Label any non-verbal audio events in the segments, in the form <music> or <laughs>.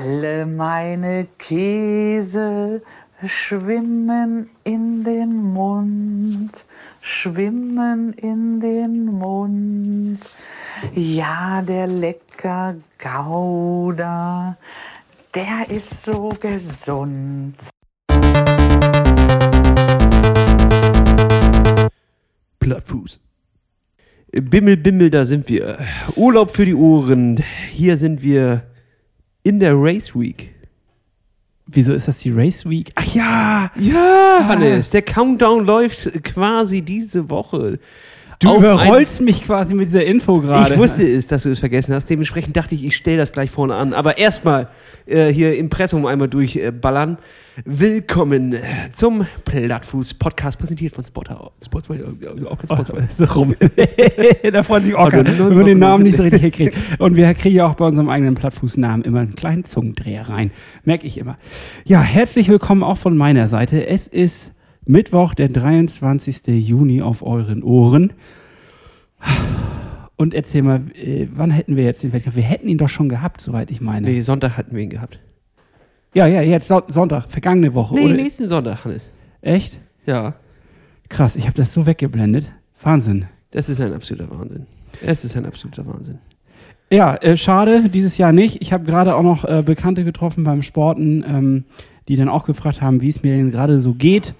Alle meine Käse schwimmen in den Mund, schwimmen in den Mund. Ja, der lecker Gouda, der ist so gesund. Plattfuß. Bimmel, Bimmel, da sind wir. Urlaub für die Ohren. Hier sind wir in der Race Week. Wieso ist das die Race Week? Ach ja, ja, Hannes, der Countdown läuft quasi diese Woche. Du überrollst mich quasi mit dieser Info gerade. Ich wusste es, dass du es vergessen hast. Dementsprechend dachte ich, ich stelle das gleich vorne an. Aber erstmal äh, hier Impressum einmal durchballern. Willkommen äh, zum Plattfuß-Podcast, präsentiert von Spotter. Kein Sports, <laughs> so rum. <laughs> da freut sich no, wenn man den. Namen nicht so richtig hinkriegt. Und wir kriegen ja auch bei unserem eigenen Plattfußnamen immer einen kleinen Zungendreher rein. Merke ich immer. Ja, herzlich willkommen auch von meiner Seite. Es ist Mittwoch, der 23. Juni auf euren Ohren. Und erzähl mal, äh, wann hätten wir jetzt den Wettkampf? Wir hätten ihn doch schon gehabt, soweit ich meine. Nee, Sonntag hatten wir ihn gehabt. Ja, ja, jetzt Son- Sonntag, vergangene Woche. Nee, oder? nächsten Sonntag, Hannes. Echt? Ja, Krass, ich habe das so weggeblendet. Wahnsinn. das ist ein absoluter Wahnsinn. Es ist ein absoluter Wahnsinn. Ja, äh, schade, dieses Jahr nicht. Ich habe gerade auch noch äh, Bekannte getroffen beim Sporten, ähm, die dann auch gefragt haben, wie es mir denn gerade so geht.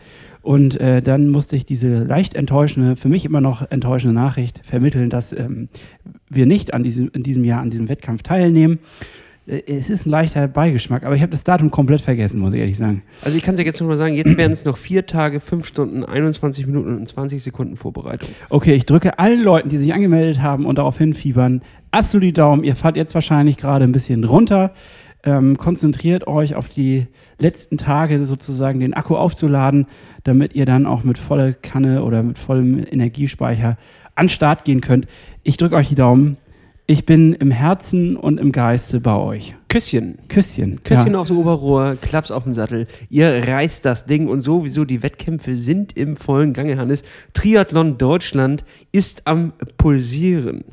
Und äh, dann musste ich diese leicht enttäuschende, für mich immer noch enttäuschende Nachricht vermitteln, dass ähm, wir nicht an diesem, in diesem Jahr an diesem Wettkampf teilnehmen. Äh, Es ist ein leichter Beigeschmack, aber ich habe das Datum komplett vergessen, muss ich ehrlich sagen. Also ich kann es ja jetzt noch mal sagen, jetzt wären es noch vier Tage, fünf Stunden, 21 Minuten und 20 Sekunden Vorbereitung. Okay, ich drücke allen Leuten, die sich angemeldet haben und darauf hinfiebern, absolut die Daumen. Ihr fahrt jetzt wahrscheinlich gerade ein bisschen runter. Ähm, konzentriert euch auf die letzten Tage sozusagen den Akku aufzuladen, damit ihr dann auch mit voller Kanne oder mit vollem Energiespeicher an Start gehen könnt. Ich drücke euch die Daumen. Ich bin im Herzen und im Geiste bei euch. Küsschen. Küsschen. Küsschen ja. aufs Oberrohr, Klaps auf dem Sattel. Ihr reißt das Ding und sowieso die Wettkämpfe sind im vollen Gange, Hannes. Triathlon Deutschland ist am Pulsieren.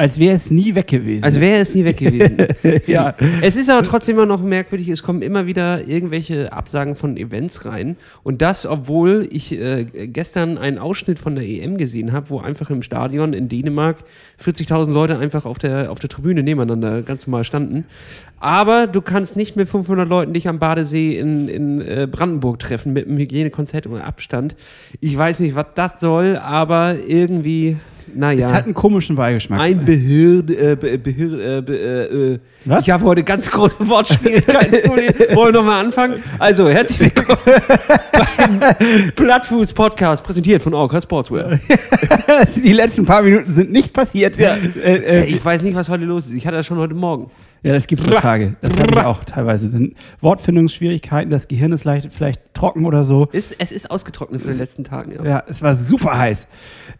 Als wäre es nie weg gewesen. Als wäre es nie weg gewesen. <laughs> ja. Es ist aber trotzdem immer noch merkwürdig, es kommen immer wieder irgendwelche Absagen von Events rein. Und das, obwohl ich äh, gestern einen Ausschnitt von der EM gesehen habe, wo einfach im Stadion in Dänemark 40.000 Leute einfach auf der, auf der Tribüne nebeneinander ganz normal standen. Aber du kannst nicht mit 500 Leuten dich am Badesee in, in äh, Brandenburg treffen mit einem Hygienekonzept und Abstand. Ich weiß nicht, was das soll, aber irgendwie, naja. Es hat einen komischen Beigeschmack. Ein Behird, äh, Be Behir, äh, äh, äh, Was? Ich habe heute ganz große Wortschwierigkeiten. <laughs> Wollen wir nochmal anfangen? Also, herzlich willkommen beim <laughs> Plattfuß Podcast, präsentiert von Orca Sportswear. <laughs> die letzten paar Minuten sind nicht passiert. Ja. Äh, äh, Ich weiß nicht, was heute los ist. Ich hatte das schon heute Morgen. Ja, das gibt es Tage. Das habe ich auch teilweise. Dann Wortfindungsschwierigkeiten, das Gehirn ist leicht, vielleicht trocken oder so. Ist, es ist ausgetrocknet von den letzten Tagen. Ja. Ja, es war super heiß.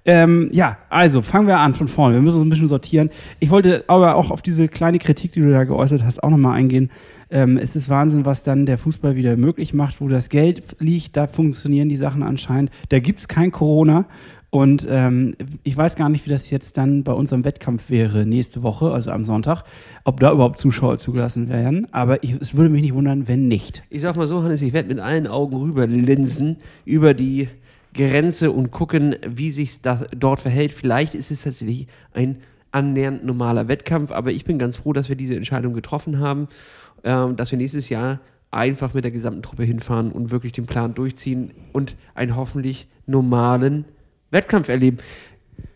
Ähm, ja, also fangen wir an von vorne. Wir müssen uns ein bisschen sortieren. Ich wollte aber auch auf diese kleine Kritik, die du da geäußert hast, auch nochmal eingehen. Ähm, es ist Wahnsinn, was dann der Fußball wieder möglich macht, wo das Geld liegt, da funktionieren die Sachen anscheinend. Da gibt es kein Corona. Und ähm, ich weiß gar nicht, wie das jetzt dann bei unserem Wettkampf wäre nächste Woche, also am Sonntag, ob da überhaupt Zuschauer zugelassen werden. Aber ich, es würde mich nicht wundern, wenn nicht. Ich sag mal so, Hannes, ich werde mit allen Augen rüberlinsen über die Grenze und gucken, wie sich das dort verhält. Vielleicht ist es tatsächlich ein annähernd normaler Wettkampf, aber ich bin ganz froh, dass wir diese Entscheidung getroffen haben, ähm, dass wir nächstes Jahr einfach mit der gesamten Truppe hinfahren und wirklich den Plan durchziehen und einen hoffentlich normalen Wettkampf erleben.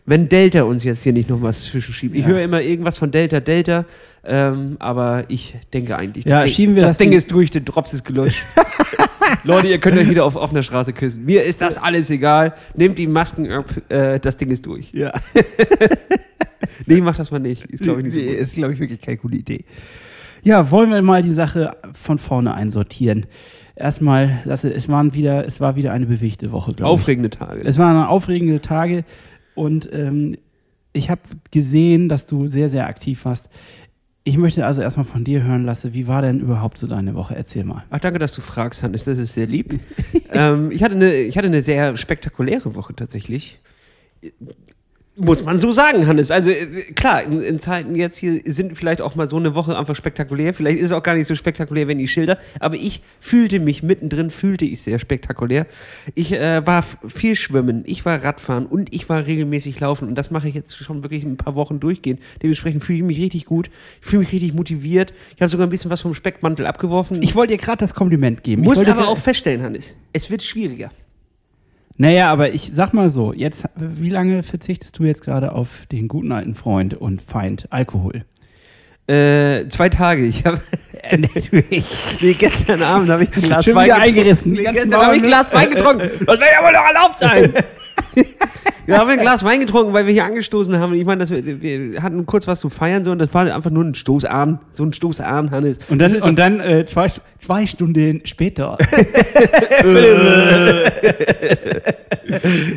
Wenn Delta uns jetzt hier nicht noch was zwischenschiebt. Ich Ja. höre immer irgendwas von Delta, Delta, ähm, aber ich denke eigentlich, Ja, Ding- schieben wir das das Ding in- ist durch, der Drops ist gelöscht. <laughs> Leute, ihr könnt euch wieder auf offener Straße küssen. Mir ist das alles egal. Nehmt die Masken ab, äh, das Ding ist durch. Ja. <laughs> Nee, mach das mal nicht. Ist, glaube ich, nicht so Nee, gut. ist, glaube ich, wirklich keine gute Idee. Ja, wollen wir mal die Sache von vorne einsortieren. Erstmal, Lasse, es, waren wieder, es war wieder eine bewegte Woche, glaube ich. Aufregende Tage. Es waren aufregende Tage und ähm, ich habe gesehen, dass du sehr, sehr aktiv warst. Ich möchte also erstmal von dir hören, Lasse, wie war denn überhaupt so deine Woche? Erzähl mal. Ach, danke, dass du fragst, Hannes. Das ist sehr lieb. <laughs> ähm, ich, hatte eine, ich hatte eine sehr spektakuläre Woche tatsächlich. Muss man so sagen, Hannes. Also äh, klar, in, in Zeiten jetzt hier sind vielleicht auch mal so eine Woche einfach spektakulär. Vielleicht ist es auch gar nicht so spektakulär, wenn die Schilder. Aber ich fühlte mich mittendrin, fühlte ich sehr spektakulär. Ich äh, war viel schwimmen, ich war Radfahren und ich war regelmäßig laufen. Und das mache ich jetzt schon wirklich ein paar Wochen durchgehend. Dementsprechend fühle ich mich richtig gut. Ich fühle mich richtig motiviert. Ich habe sogar ein bisschen was vom Speckmantel abgeworfen. Ich wollte dir gerade das Kompliment geben. muss ich aber auch feststellen, Hannes, es wird schwieriger. Naja, aber ich sag mal so, jetzt, wie lange verzichtest du jetzt gerade auf den guten alten Freund und Feind Alkohol? Äh, zwei Tage. Ich habe <laughs> nee, gestern Abend habe ich ein Glas Schon Wein getrunken. eingerissen. Nee, gestern habe ich ein Glas Wein getrunken. Das wird ja wohl noch erlaubt sein. <laughs> Wir haben ein Glas Wein getrunken, weil wir hier angestoßen haben. Ich meine, dass wir, wir hatten kurz was zu feiern so und das war einfach nur ein Stoßarm, so ein Stoßarm, Hannes. Und Das dann, und dann äh, zwei, zwei Stunden später. <laughs>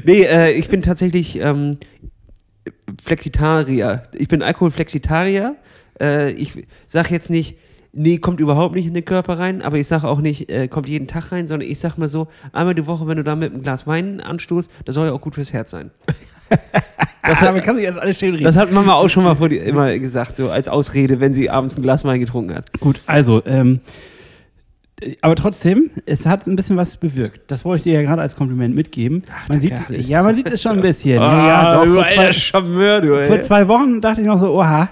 Nee, äh, ich bin tatsächlich ähm, Flexitarier. Ich bin Alkoholflexitarier. Äh, ich sag jetzt nicht, nee, kommt überhaupt nicht in den Körper rein, aber ich sage auch nicht, äh, kommt jeden Tag rein, sondern ich sag mal so, einmal die Woche, wenn du da mit einem Glas Wein anstoßt, das soll ja auch gut fürs Herz sein. <laughs> das hat, kann sich das alles schön reden. Das hat Mama auch schon mal vor die, immer gesagt, so als Ausrede, wenn sie abends ein Glas Wein getrunken hat. Gut, also, ähm, äh, aber trotzdem, es hat ein bisschen was bewirkt. Das wollte ich dir ja gerade als Kompliment mitgeben. man sieht, ja, man sieht es schon ein <laughs> bisschen. ja, ja, doch, vor, zwei, Charmeur, du, vor zwei Wochen dachte ich noch so, oha,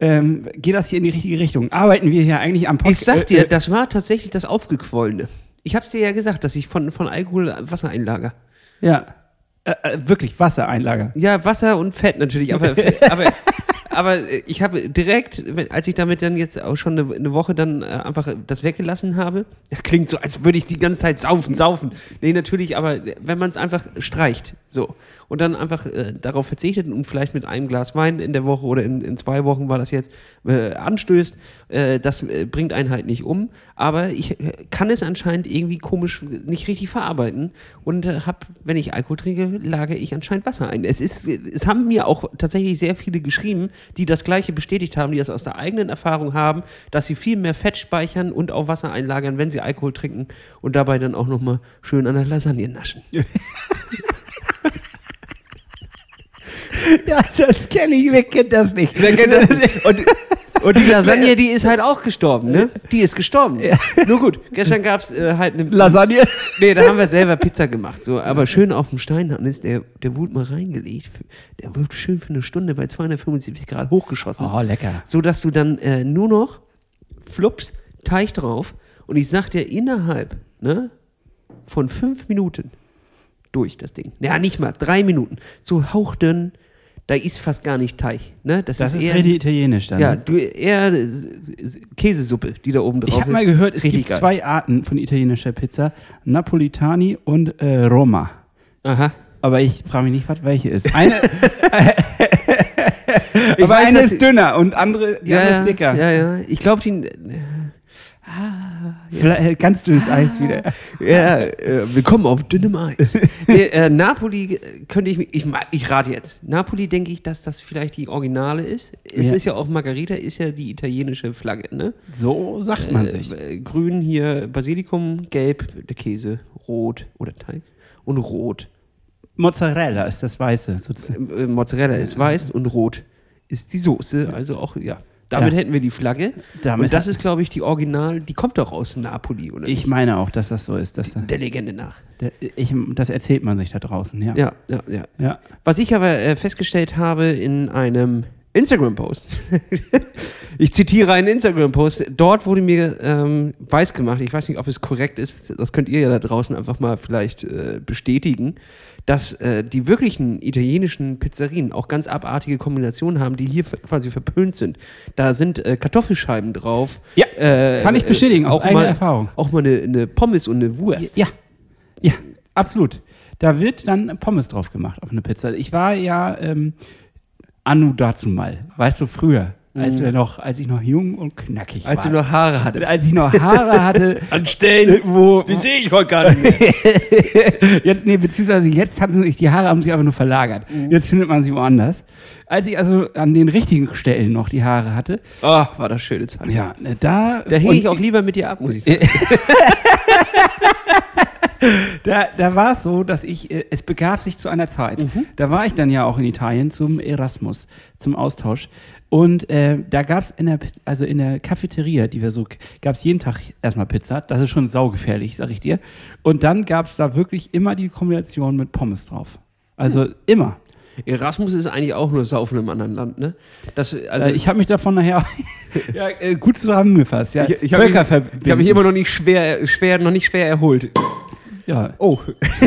ähm, geht das hier in die richtige Richtung? Arbeiten wir hier eigentlich am Ich Podcast? sag dir, das war tatsächlich das Aufgequollene. Ich hab's dir ja gesagt, dass ich von, von Alkohol Wasser einlager. ja, äh, äh, wirklich Wassereinlager. Ja, Wasser und Fett natürlich, aber, <laughs> aber, aber äh, ich habe direkt, als ich damit dann jetzt auch schon eine, Woche dann äh, einfach das weggelassen habe, <laughs> klingt so, als würde ich die ganze Zeit saufen, saufen. Nee, natürlich, aber wenn man es einfach streicht, so, und dann einfach äh, darauf verzichtet und vielleicht mit einem Glas Wein in der Woche oder in, in zwei Wochen war das jetzt, äh, anstößt, äh, das äh, bringt einen halt nicht um, aber ich äh, kann es anscheinend irgendwie komisch nicht richtig verarbeiten und äh, hab, wenn ich Alkohol trinke, lagere ich anscheinend Wasser ein. Es ist, es haben mir auch tatsächlich sehr viele geschrieben, die das Gleiche bestätigt haben, die das aus der eigenen Erfahrung haben, dass sie viel mehr Fett speichern und auch Wasser einlagern, wenn sie Alkohol trinken und dabei dann auch nochmal schön an der Lasagne naschen. <laughs> <laughs> Ja, das kenne ich, wer kennt das nicht? <laughs> Und, und die Lasagne, die ist halt auch gestorben, ne? Die ist gestorben. Nur gut, gestern gab es äh, halt eine Lasagne? Nee, da haben wir selber Pizza gemacht. So, aber schön auf dem Stein dann ist der, der wurde mal reingelegt. Der wird schön für eine Stunde bei 275 Grad hochgeschossen. Oh, lecker. So dass du dann äh, nur noch flups, Teig drauf. Und ich sag dir, innerhalb ne, von fünf Minuten durch das Ding. Ja, nicht mal, drei Minuten. So hauchdünn, da ist fast gar nicht Teig. Ne? Das ist richtig italienisch dann. Ja, ne? du, eher Käsesuppe, die da oben drauf Ich ist. habe mal gehört, es Richtig gibt geil. zwei Arten von italienischer Pizza: Napolitani und äh, Roma. Aha. Aber ich frage mich nicht, was welche ist. Eine, <laughs> <laughs> Ich aber weiß, eine ist dünner und andere, die andere ja, ist dicker. Ja, ja. Ich glaube, die. Vielleicht äh, ganz dünnes Eis wieder. Ja, äh, willkommen auf dünnem Eis. <laughs> nee, äh, Napoli äh, könnte ich, ich, ich rate jetzt. Napoli denke ich, dass das vielleicht die Originale ist. Es Ja. ist ja auch Margarita, ist ja die italienische Flagge, ne? So sagt man Äh, sich. äh, grün hier Basilikum, gelb der Käse, rot oder Teig und rot. Mozzarella ist das Weiße. sozusagen. Mozzarella ist weiß und rot ist die Soße. Also auch, ja. Damit Ja. hätten wir die Flagge. Damit und das ist, glaube ich, die Original, die kommt doch aus Napoli, oder Ich nicht? meine auch, dass das so ist. Dass, Der Legende nach. der, ich, das erzählt man sich da draußen, ja. Ja, ja, ja. ja. Was ich aber äh, festgestellt habe in einem Instagram-Post, <laughs> ich zitiere einen Instagram-Post, dort wurde mir ähm, weiß gemacht, ich weiß nicht, ob es korrekt ist, das könnt ihr ja da draußen einfach mal vielleicht äh, bestätigen, dass äh, die wirklichen italienischen Pizzerien auch ganz abartige Kombinationen haben, die hier quasi verpönt sind. Da sind äh, Kartoffelscheiben drauf. Ja, äh, kann ich bestätigen, aus auch eigener mal, Erfahrung. Auch mal eine, eine Pommes und eine Wurst. Ja, ja, absolut. Da wird dann Pommes drauf gemacht auf eine Pizza. Ich war ja ähm, Anu dazu mal, weißt du, früher, als wir noch, als ich noch jung und knackig Als war. du noch Haare hattest. als ich noch Haare hatte, <laughs> An Stellen, wo die sehe ich heute gar nicht mehr. <laughs> jetzt nee, beziehungsweise jetzt haben sie die Haare haben sich aber nur verlagert. Jetzt findet man sie woanders. Als ich also an den richtigen Stellen noch die Haare hatte, Oh, war das schöne Zeit. ja, da Da hing ich auch lieber mit dir ab, muss ich sagen. <laughs> Da, da war es so, dass ich, äh, es begab sich zu einer Zeit. Mhm. Da war ich dann ja auch in Italien zum Erasmus, zum Austausch. Und äh, da gab es in der, also in der Cafeteria, die wir so, gab es jeden Tag erstmal Pizza. Das ist schon saugefährlich, sag ich dir. Und dann gab es da wirklich immer die Kombination mit Pommes drauf. Also Hm. immer. Erasmus ist eigentlich auch nur Saufen im anderen Land, ne? Das, also, Also ich habe mich davon nachher <laughs> ja, äh, gut zusammengefasst. Ja. ich, ich habe mich, hab mich immer noch nicht schwer, schwer, noch nicht schwer erholt. ja. Oh, <laughs>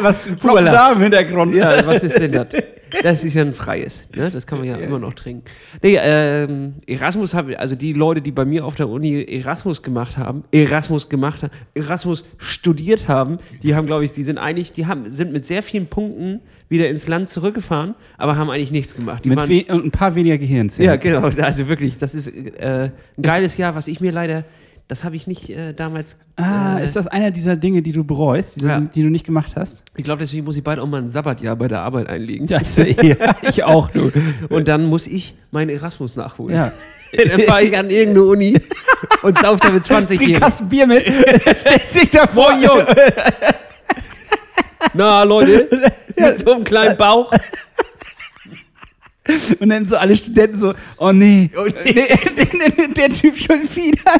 Was da im Hintergrund? ja, was ist denn das? <laughs> Das ist ja ein freies, ne? Das kann man ja, immer noch trinken. Nee, ähm, Erasmus haben, also die Leute, die bei mir auf der Uni Erasmus gemacht haben, Erasmus gemacht haben, Erasmus studiert haben, die haben, glaube ich, die sind eigentlich, die haben, sind mit sehr vielen Punkten wieder ins Land zurückgefahren, aber haben eigentlich nichts gemacht. Die Mit und ein paar weniger Gehirnzellen. ja, genau, also wirklich, das ist äh, ein geiles Jahr, was ich mir leider, das habe ich nicht äh, damals. Ah, äh, ist das einer dieser Dinge, die du bereust, die, Ja. du, die du nicht gemacht hast? ich glaube, deswegen muss ich bald auch mal ein Sabbatjahr bei der Arbeit einlegen. Ich, <laughs> ja, ich auch, du. Und dann muss ich meinen Erasmus nachholen. Ja. <laughs> Dann fahre ich an irgendeine Uni und sauf da mit <laughs> 20 Bring Jährigen. Kasten Bier mit, stellt sich davor, Jungs. Na, Leute, mit so einem kleinen Bauch. Und dann so alle Studenten so, oh nee, Oh, nee. der, der, der Typ schon wieder.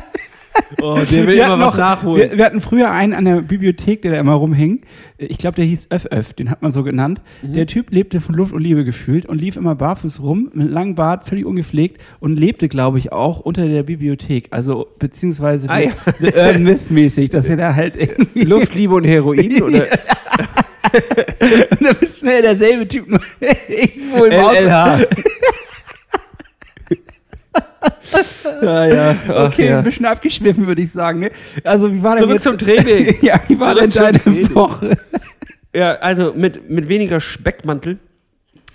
Oh, der will Wir immer hatten was noch- nachholen. Wir, wir hatten früher einen an der Bibliothek, der da immer rumhing. Ich glaube, der hieß Öff Öff, den hat man so genannt. Mhm. Der Typ lebte von Luft und Liebe gefühlt und lief immer barfuß rum, mit langem Bart, völlig ungepflegt und lebte, glaube ich, auch unter der Bibliothek. Also, beziehungsweise Ah, ja. The Urban Myth mäßig, dass er da halt irgendwie. <laughs> Luft, Liebe und Heroin? <laughs> Oder? <laughs> Und da bist du ja derselbe Typ, nur irgendwo im. LLH. <laughs> ja, ja. Ach, Okay, ja. ein bisschen abgeschwiffen, würde ich sagen. Ne? Also, wie war denn Zurück jetzt, zum Training. <laughs> Ja, wie war Zurück denn deine. Woche? Ja, also mit, mit weniger Speckmantel,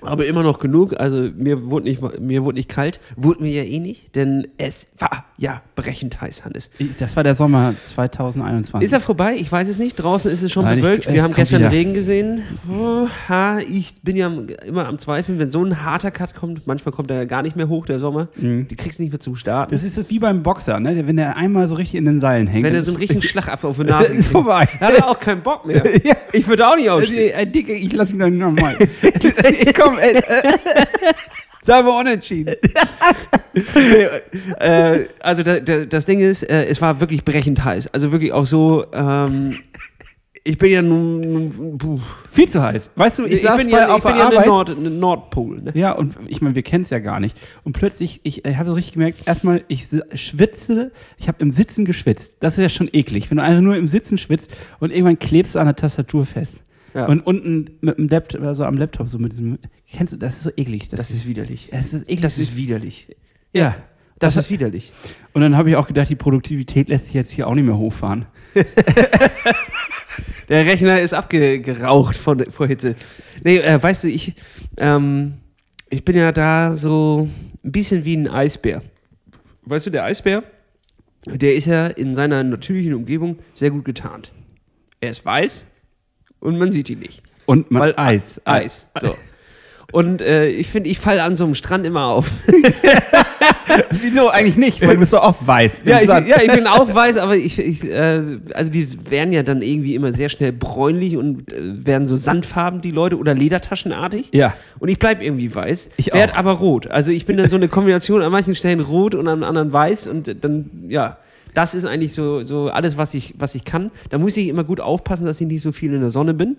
aber immer noch genug. Also mir wurde nicht, mir wurde nicht kalt, wurde mir ja eh nicht, denn es war ja brechend heiß, Hannes. Ich- Das war der Sommer 2021. Ist er vorbei? Ich weiß es nicht. Draußen ist es schon Nein, ich- bewölkt. es Wir haben gestern wieder. Regen gesehen. Oh, ha, ich bin ja immer am Zweifeln, wenn so ein harter Cut kommt. Manchmal kommt er ja gar nicht mehr hoch, der Sommer. Die kriegst du nicht mehr zum Starten. Das ist so wie beim Boxer, ne? Wenn der einmal so richtig in den Seilen hängt. wenn er so einen richtigen <laughs> Schlag auf die <laughs> Nase ist vorbei. hat er auch keinen Bock mehr. <laughs> Ja. Ich würde auch nicht aufstehen. Äh, Dicke, ich lass mich dann nochmal. Komm, äh, <laughs> äh, Sagen wir unentschieden. äh, also da, da, das Ding ist, äh, es war wirklich brechend heiß. Also wirklich auch so, ähm, ich bin ja nun, puh. viel zu heiß. Weißt du, ich, saß bin ja, ich auf bin der ja Arbeit. Nord, Nordpol. Ne? Ja, und ich meine, wir kennen es ja gar nicht. Und plötzlich, ich, ich habe so richtig gemerkt, erstmal, ich schwitze, ich habe im Sitzen geschwitzt. Das ist ja schon eklig, wenn du einfach nur im Sitzen schwitzt und irgendwann klebst du an der Tastatur fest. Ja. Und unten mit dem Laptop, also am Laptop, so mit diesem, kennst du, das ist so eklig. Das ist widerlich. das ist eklig. Das ist widerlich. ja. Das ist widerlich. Und dann habe ich auch gedacht, die Produktivität lässt sich jetzt hier auch nicht mehr hochfahren. <laughs> Der Rechner ist abgeraucht von, vor Hitze. Nee, äh, weißt du, ich, ähm, ich bin ja da so ein bisschen wie ein Eisbär. Weißt du, der Eisbär, der ist ja in seiner natürlichen Umgebung sehr gut getarnt. Er ist weiß und man sieht ihn nicht. Und man, Weil Eis. Eis. So. Und äh, ich finde, ich falle an so einem Strand immer auf. <laughs> Wieso eigentlich nicht? Weil du bist so oft weiß. Ja, ich, ja, ich bin auch weiß, aber ich, ich äh, also die werden ja dann irgendwie immer sehr schnell bräunlich und äh, werden so sandfarben, die Leute, oder ledertaschenartig. Ja. Und ich bleibe irgendwie weiß, Ich werd auch. aber rot. Also ich bin dann so eine Kombination an manchen Stellen rot und an anderen weiß und dann, ja, das ist eigentlich so, so alles, was ich, was ich kann. Da muss ich immer gut aufpassen, dass ich nicht so viel in der Sonne bin.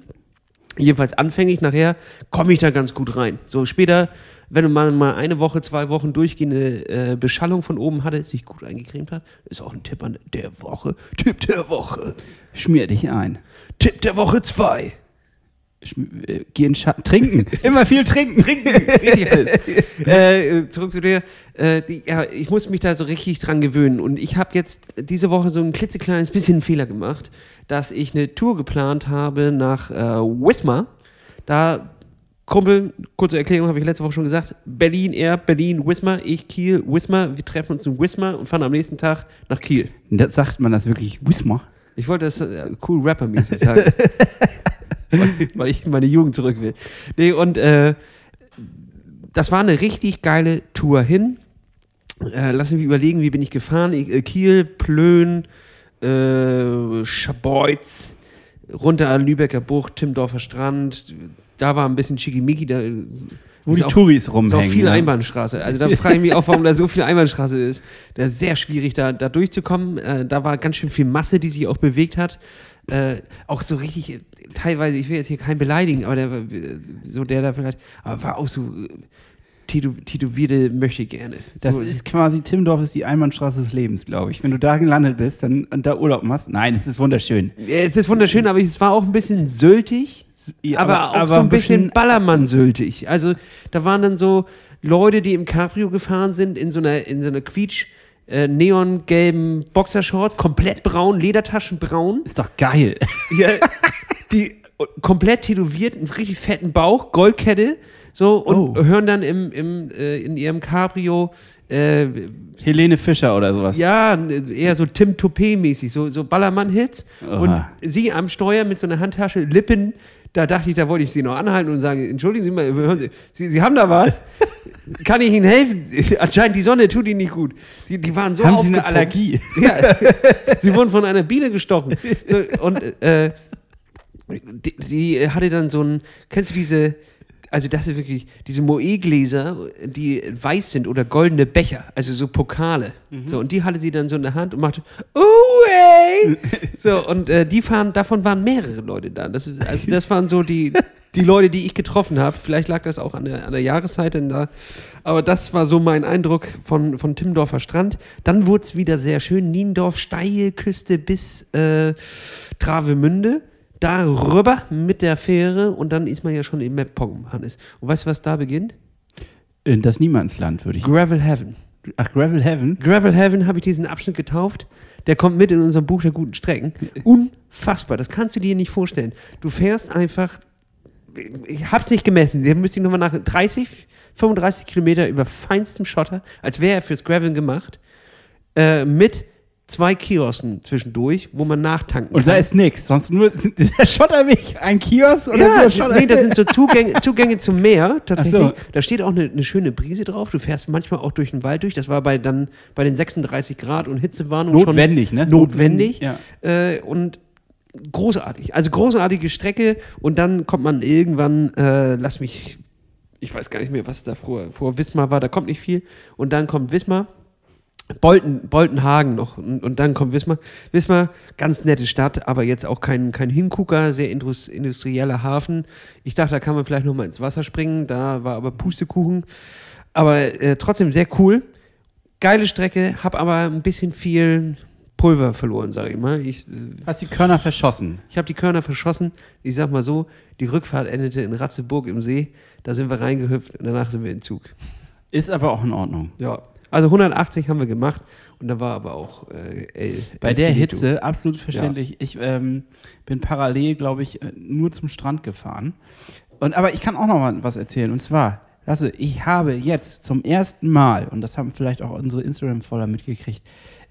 Jedenfalls anfänglich, nachher komme ich da ganz gut rein. So später, wenn man mal eine Woche, zwei Wochen durchgehende äh, Beschallung von oben hatte, sich gut eingecremt hat, ist auch ein Tipp an der Woche. Tipp der Woche. Schmier dich ein. Tipp der Woche zwei. Äh, Geh in Schatten. Trinken. <laughs> Immer viel trinken. Trinken. Richtig alles. <laughs> äh, zurück zu dir. Äh, die, ja, ich muss mich da so richtig dran gewöhnen. Und ich habe jetzt diese Woche so ein klitzekleines bisschen Fehler gemacht, dass ich eine Tour geplant habe nach äh, Wismar. Da Kumpel, kurze Erklärung, habe ich letzte Woche schon gesagt. Berlin, er, Berlin, Wismar, ich, Kiel, Wismar. Wir treffen uns in Wismar und fahren am nächsten Tag nach Kiel. Das sagt man das wirklich. Wismar. Ich wollte das äh, cool Rapper-mäßig sagen. <laughs> weil, ich in meine Jugend zurück will. Nee, und äh, das war eine richtig geile Tour hin. Äh, lass mich überlegen, wie bin ich gefahren? Äh, Kiel, Plön, äh, Schabeutz, runter an Lübecker Bucht, Timmendorfer Strand. Da war ein bisschen Schickimicki, da Wo ist die auch- Touris ist auch rumhängen. viel ne? Einbahnstraße. Also da frage ich mich auch, warum da so viel Einbahnstraße ist. Da ist sehr schwierig, da, da durchzukommen. Äh, da war ganz schön viel Masse, die sich auch bewegt hat. Äh, auch so richtig, teilweise, ich will jetzt hier keinen beleidigen, aber der war, so der da vielleicht, aber war auch so äh, tätow tätowierte möchte gerne. Das so, ist quasi, Timmendorf ist die Einbahnstraße des Lebens, glaube ich. Wenn du da gelandet bist dann, und da Urlaub machst, nein, es ist wunderschön. Es ist wunderschön, aber es war auch ein bisschen söltig, Ja, aber, auch so ein bisschen Ballermann-söltig. Also da waren dann so Leute, die im Cabrio gefahren sind, in so einer, in so einer quietsch äh, neongelben Boxershorts, komplett braun, Ledertaschen braun, Ist doch geil. <laughs> ja, die komplett tätowiert, einen richtig fetten Bauch, Goldkette, so und Oh. hören dann im, im, äh, in ihrem Cabrio äh, Helene Fischer oder sowas. ja, eher so Tim Toupé-mäßig, so, so Ballermann-Hits. Und sie am Steuer mit so einer Handtasche, Lippen, da dachte ich, da wollte ich sie noch anhalten und sagen, entschuldigen Sie mal, hören Sie, Sie, sie haben da was? Kann ich Ihnen helfen? <laughs> Anscheinend die Sonne tut Ihnen nicht gut. Die, die waren so Haben Sie eine. Allergie? <laughs> Ja, sie wurden von einer Biene gestochen. So, und äh, die, die hatte dann so ein, kennst du diese, also das ist wirklich, diese Moe-Gläser, die weiß sind oder goldene Becher, also so Pokale. So, und die hatte sie dann so in der Hand und machte, oh ey! <laughs> So, und äh, die fahren, davon waren mehrere Leute da. Das, also das waren so die, die Leute, die ich getroffen habe. Vielleicht lag das auch an der, an der Jahreszeit denn da. Aber das war so mein Eindruck von, von Timmendorfer Strand. Dann wurde es wieder sehr schön. Niendorf, steile Küste bis äh, Travemünde. Da rüber mit der Fähre und dann ist man ja schon im Meppong, Hannes. Und weißt du, was da beginnt? In das Niemandsland würde ich. Gravel Heaven. Ach, Gravel Heaven? Gravel Heaven habe ich diesen Abschnitt getauft. Der kommt mit in unserem Buch der guten Strecken. Unfassbar, das kannst du dir nicht vorstellen. Du fährst einfach, ich hab's nicht gemessen, da müsste ich nochmal nach 30, 35 Kilometer über feinstem Schotter, als wäre er fürs Graveln gemacht, äh, mit zwei Kiosken zwischendurch, wo man nachtanken Und da ist nichts, sonst nur <laughs> der Schotterweg, ein Kiosk oder ja, Schotter nee, das sind so Zugänge, <laughs> Zugänge zum Meer tatsächlich. So. Da steht auch eine, eine schöne Brise drauf. Du fährst manchmal auch durch den Wald durch. Das war bei dann bei den 36 Grad und Hitzewarnung Notwendig, schon ne? notwendig. Ja. Äh, und großartig. Also großartige Strecke und dann kommt man irgendwann, äh, lass mich, ich weiß gar nicht mehr, was da vor, vor Wismar war, da kommt nicht viel. Und dann kommt Wismar. Bolten, Boltenhagen noch und, und dann kommt Wismar. Wismar, ganz nette Stadt, aber jetzt auch kein, kein Hingucker, sehr indus, industrieller Hafen. Ich dachte, da kann man vielleicht noch mal ins Wasser springen, da war aber Pustekuchen. Aber äh, trotzdem sehr cool. Geile Strecke, hab aber ein bisschen viel Pulver verloren, sage ich mal. Ich, äh, Hast die Körner verschossen. ich habe die Körner verschossen. Ich sag mal so, die Rückfahrt endete in Ratzeburg im See. Da sind wir reingehüpft und danach sind wir in Zug. Ist aber auch in Ordnung. Ja. Also 180 haben wir gemacht und da war aber auch äh, El, Bei El der Finito. Hitze, absolut verständlich. Ich ähm, bin parallel, glaube ich, äh, nur zum Strand gefahren. Und, aber ich kann auch noch mal was erzählen. Und zwar, Lasse, ich habe jetzt zum ersten Mal, und das haben vielleicht auch unsere Instagram-Follower mitgekriegt,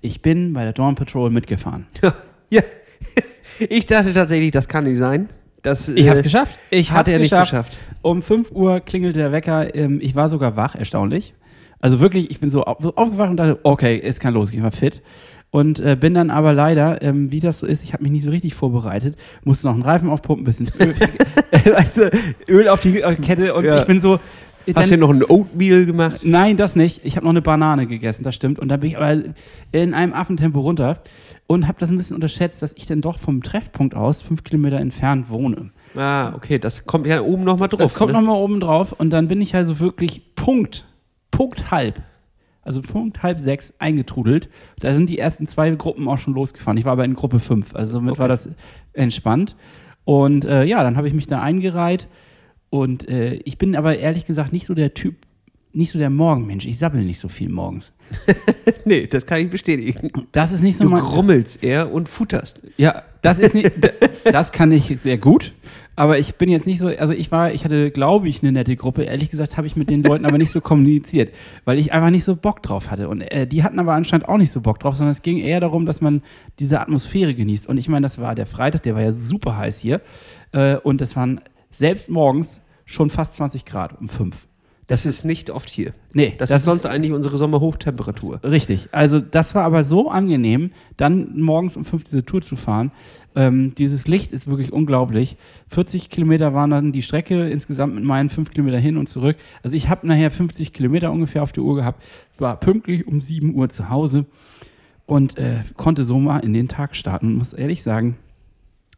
ich bin bei der Dawn Patrol mitgefahren. <laughs> Ja. Ich dachte tatsächlich, das kann nicht sein. Das, Ich habe es äh, geschafft. Ich Hat habe es nicht geschafft. geschafft. Um 5 Uhr klingelte der Wecker. Ähm, ich war sogar wach, erstaunlich. Also wirklich, ich bin so au- so aufgewacht und dachte, okay, es kann losgehen, ich war fit. Und äh, bin dann aber leider, ähm, wie das so ist, ich habe mich nicht so richtig vorbereitet, musste noch einen Reifen aufpumpen, ein bisschen Öl, <laughs> <laughs> weißt du, Öl auf die Kette und Ja. ich bin so. Hast du noch ein Oatmeal gemacht? Nein, das nicht. Ich habe noch eine Banane gegessen, das stimmt. Und da bin ich aber in einem Affentempo runter und habe das ein bisschen unterschätzt, dass ich dann doch vom Treffpunkt aus fünf Kilometer entfernt wohne. Ah, okay, das kommt ja oben nochmal drauf. Das kommt ne? nochmal oben drauf und dann bin ich also wirklich Punkt, Punkt halb, also Punkt halb sechs eingetrudelt. Da sind die ersten zwei Gruppen auch schon losgefahren. Ich war aber in Gruppe fünf, also somit Okay. war das entspannt. Und äh, ja, dann habe ich mich da eingereiht und äh, ich bin aber ehrlich gesagt nicht so der Typ, nicht so der Morgenmensch. Ich sabbel nicht so viel morgens. <laughs> Nee, das kann ich bestätigen. Das ist nicht so Du mein. grummelst eher und futterst. Ja, das ist nicht, das kann ich sehr gut. Aber ich bin jetzt nicht so, also ich war, ich hatte, glaube ich, eine nette Gruppe. Ehrlich gesagt habe ich mit den Leuten aber nicht so kommuniziert, weil ich einfach nicht so Bock drauf hatte. Und äh, die hatten aber anscheinend auch nicht so Bock drauf, sondern es ging eher darum, dass man diese Atmosphäre genießt. Und ich meine, das war der Freitag, der war ja super heiß hier. Äh, und es waren selbst morgens schon fast 20 Grad um fünf. Das ist nicht oft hier. Nee, Das, ist sonst eigentlich unsere Sommerhochtemperatur. Richtig. Also das war aber so angenehm, dann morgens um 5 diese Tour zu fahren. Ähm, dieses Licht ist wirklich unglaublich. 40 Kilometer waren dann die Strecke, insgesamt mit meinen 5 Kilometer hin und zurück. Also ich habe nachher 50 Kilometer ungefähr auf der Uhr gehabt, war pünktlich um 7 Uhr zu Hause und äh, konnte so mal in den Tag starten und muss ehrlich sagen,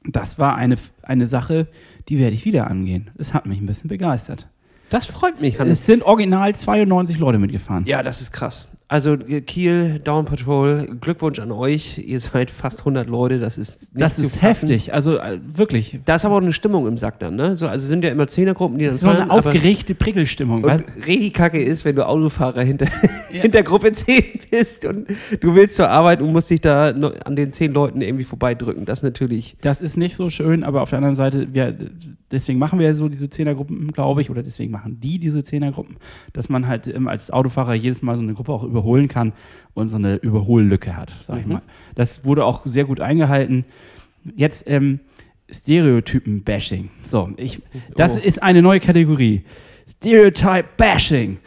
das war eine, eine Sache, die werde ich wieder angehen. Es hat mich ein bisschen begeistert. Das freut mich, Hannes. Es sind original 92 Leute mitgefahren. Ja, das ist krass. Also äh, Kiel, Down Patrol, Glückwunsch an euch. Ihr seid fast 100 Leute, das ist nicht Das ist fassen. heftig. Also äh, wirklich. Da ist aber auch eine Stimmung im Sack dann, ne? So, also sind ja immer Zehnergruppen, die dann Das ist so eine fahren, aber- aufgeregte Prickelstimmung. weißt- Und richtig kacke ist, wenn du Autofahrer hinter, <laughs> hinter Gruppe 10 bist und du willst zur Arbeit und musst dich da noch an den 10 Leuten irgendwie vorbeidrücken. Das ist natürlich. Das ist nicht so schön, aber auf der anderen Seite, wir, deswegen machen wir ja so diese Zehnergruppen, glaube ich, oder deswegen machen die diese Zehnergruppen, dass man halt ähm, als Autofahrer jedes Mal so eine Gruppe auch überholen kann und so eine Überhollücke hat, sag ich mal. Das wurde auch sehr gut eingehalten. Jetzt ähm, Stereotypen-Bashing. So, ich, das Oh. ist eine neue Kategorie. Stereotype-Bashing.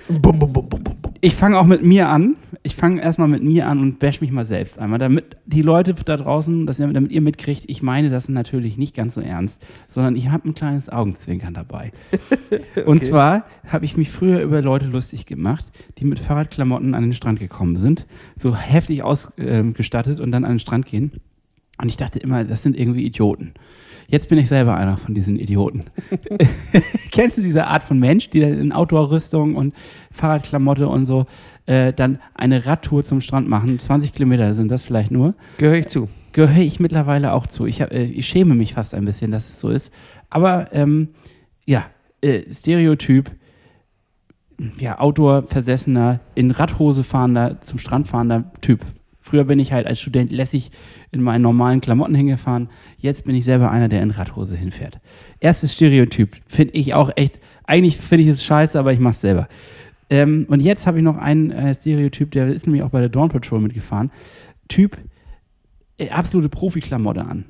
Ich fange auch mit mir an. Ich fange erstmal mit mir an und bash mich mal selbst einmal, damit die Leute da draußen, dass ihr, damit ihr mitkriegt, ich meine das natürlich nicht ganz so ernst, sondern ich habe ein kleines Augenzwinkern dabei. <laughs> Und zwar habe ich mich früher über Leute lustig gemacht, die mit Fahrradklamotten an den Strand gekommen sind, so heftig ausgestattet und dann an den Strand gehen. Und ich dachte immer, das sind irgendwie Idioten. Jetzt bin ich selber einer von diesen Idioten. <laughs> <laughs> Kennst du diese Art von Mensch, die dann in Outdoor-Rüstung und Fahrradklamotte und so äh, dann eine Radtour zum Strand machen? 20 Kilometer sind das vielleicht nur. Gehöre ich zu. Gehöre ich mittlerweile auch zu. Ich, hab, äh, ich schäme mich fast ein bisschen, dass es so ist. Aber ähm, ja, äh, Stereotyp, ja, Outdoor-Versessener, in Radhose fahrender, zum Strand fahrender Typ. Früher bin ich halt als Student lässig in meinen normalen Klamotten hingefahren. Jetzt bin ich selber einer, der in Radhose hinfährt. Erstes Stereotyp. Finde ich auch echt, eigentlich finde ich es scheiße, aber ich mache es selber. Ähm, und jetzt habe ich noch einen äh, Stereotyp, der ist nämlich auch bei der Dawn Patrol mitgefahren. Typ, äh, absolute Profiklamotte an.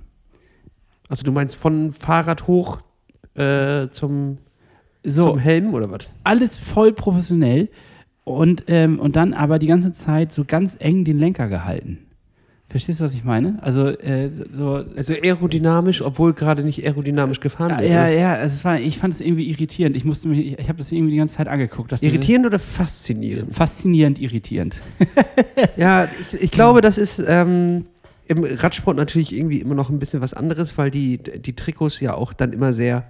Also du meinst von Fahrrad hoch äh, zum, So, zum Helm oder was? alles voll professionell und, ähm, und dann aber die ganze Zeit so ganz eng den Lenker gehalten. Verstehst du, was ich meine? Also, äh, so. Also aerodynamisch, obwohl gerade nicht aerodynamisch gefahren Ja, wird. ja, oder? ja, also es war, ich fand es irgendwie irritierend. Ich musste mich, ich, ich habe das irgendwie die ganze Zeit angeguckt. dachte, Irritierend oder faszinierend? Faszinierend irritierend. <laughs> Ja, ich, ich glaube, das ist ähm, im Radsport natürlich irgendwie immer noch ein bisschen was anderes, weil die, die Trikots ja auch dann immer sehr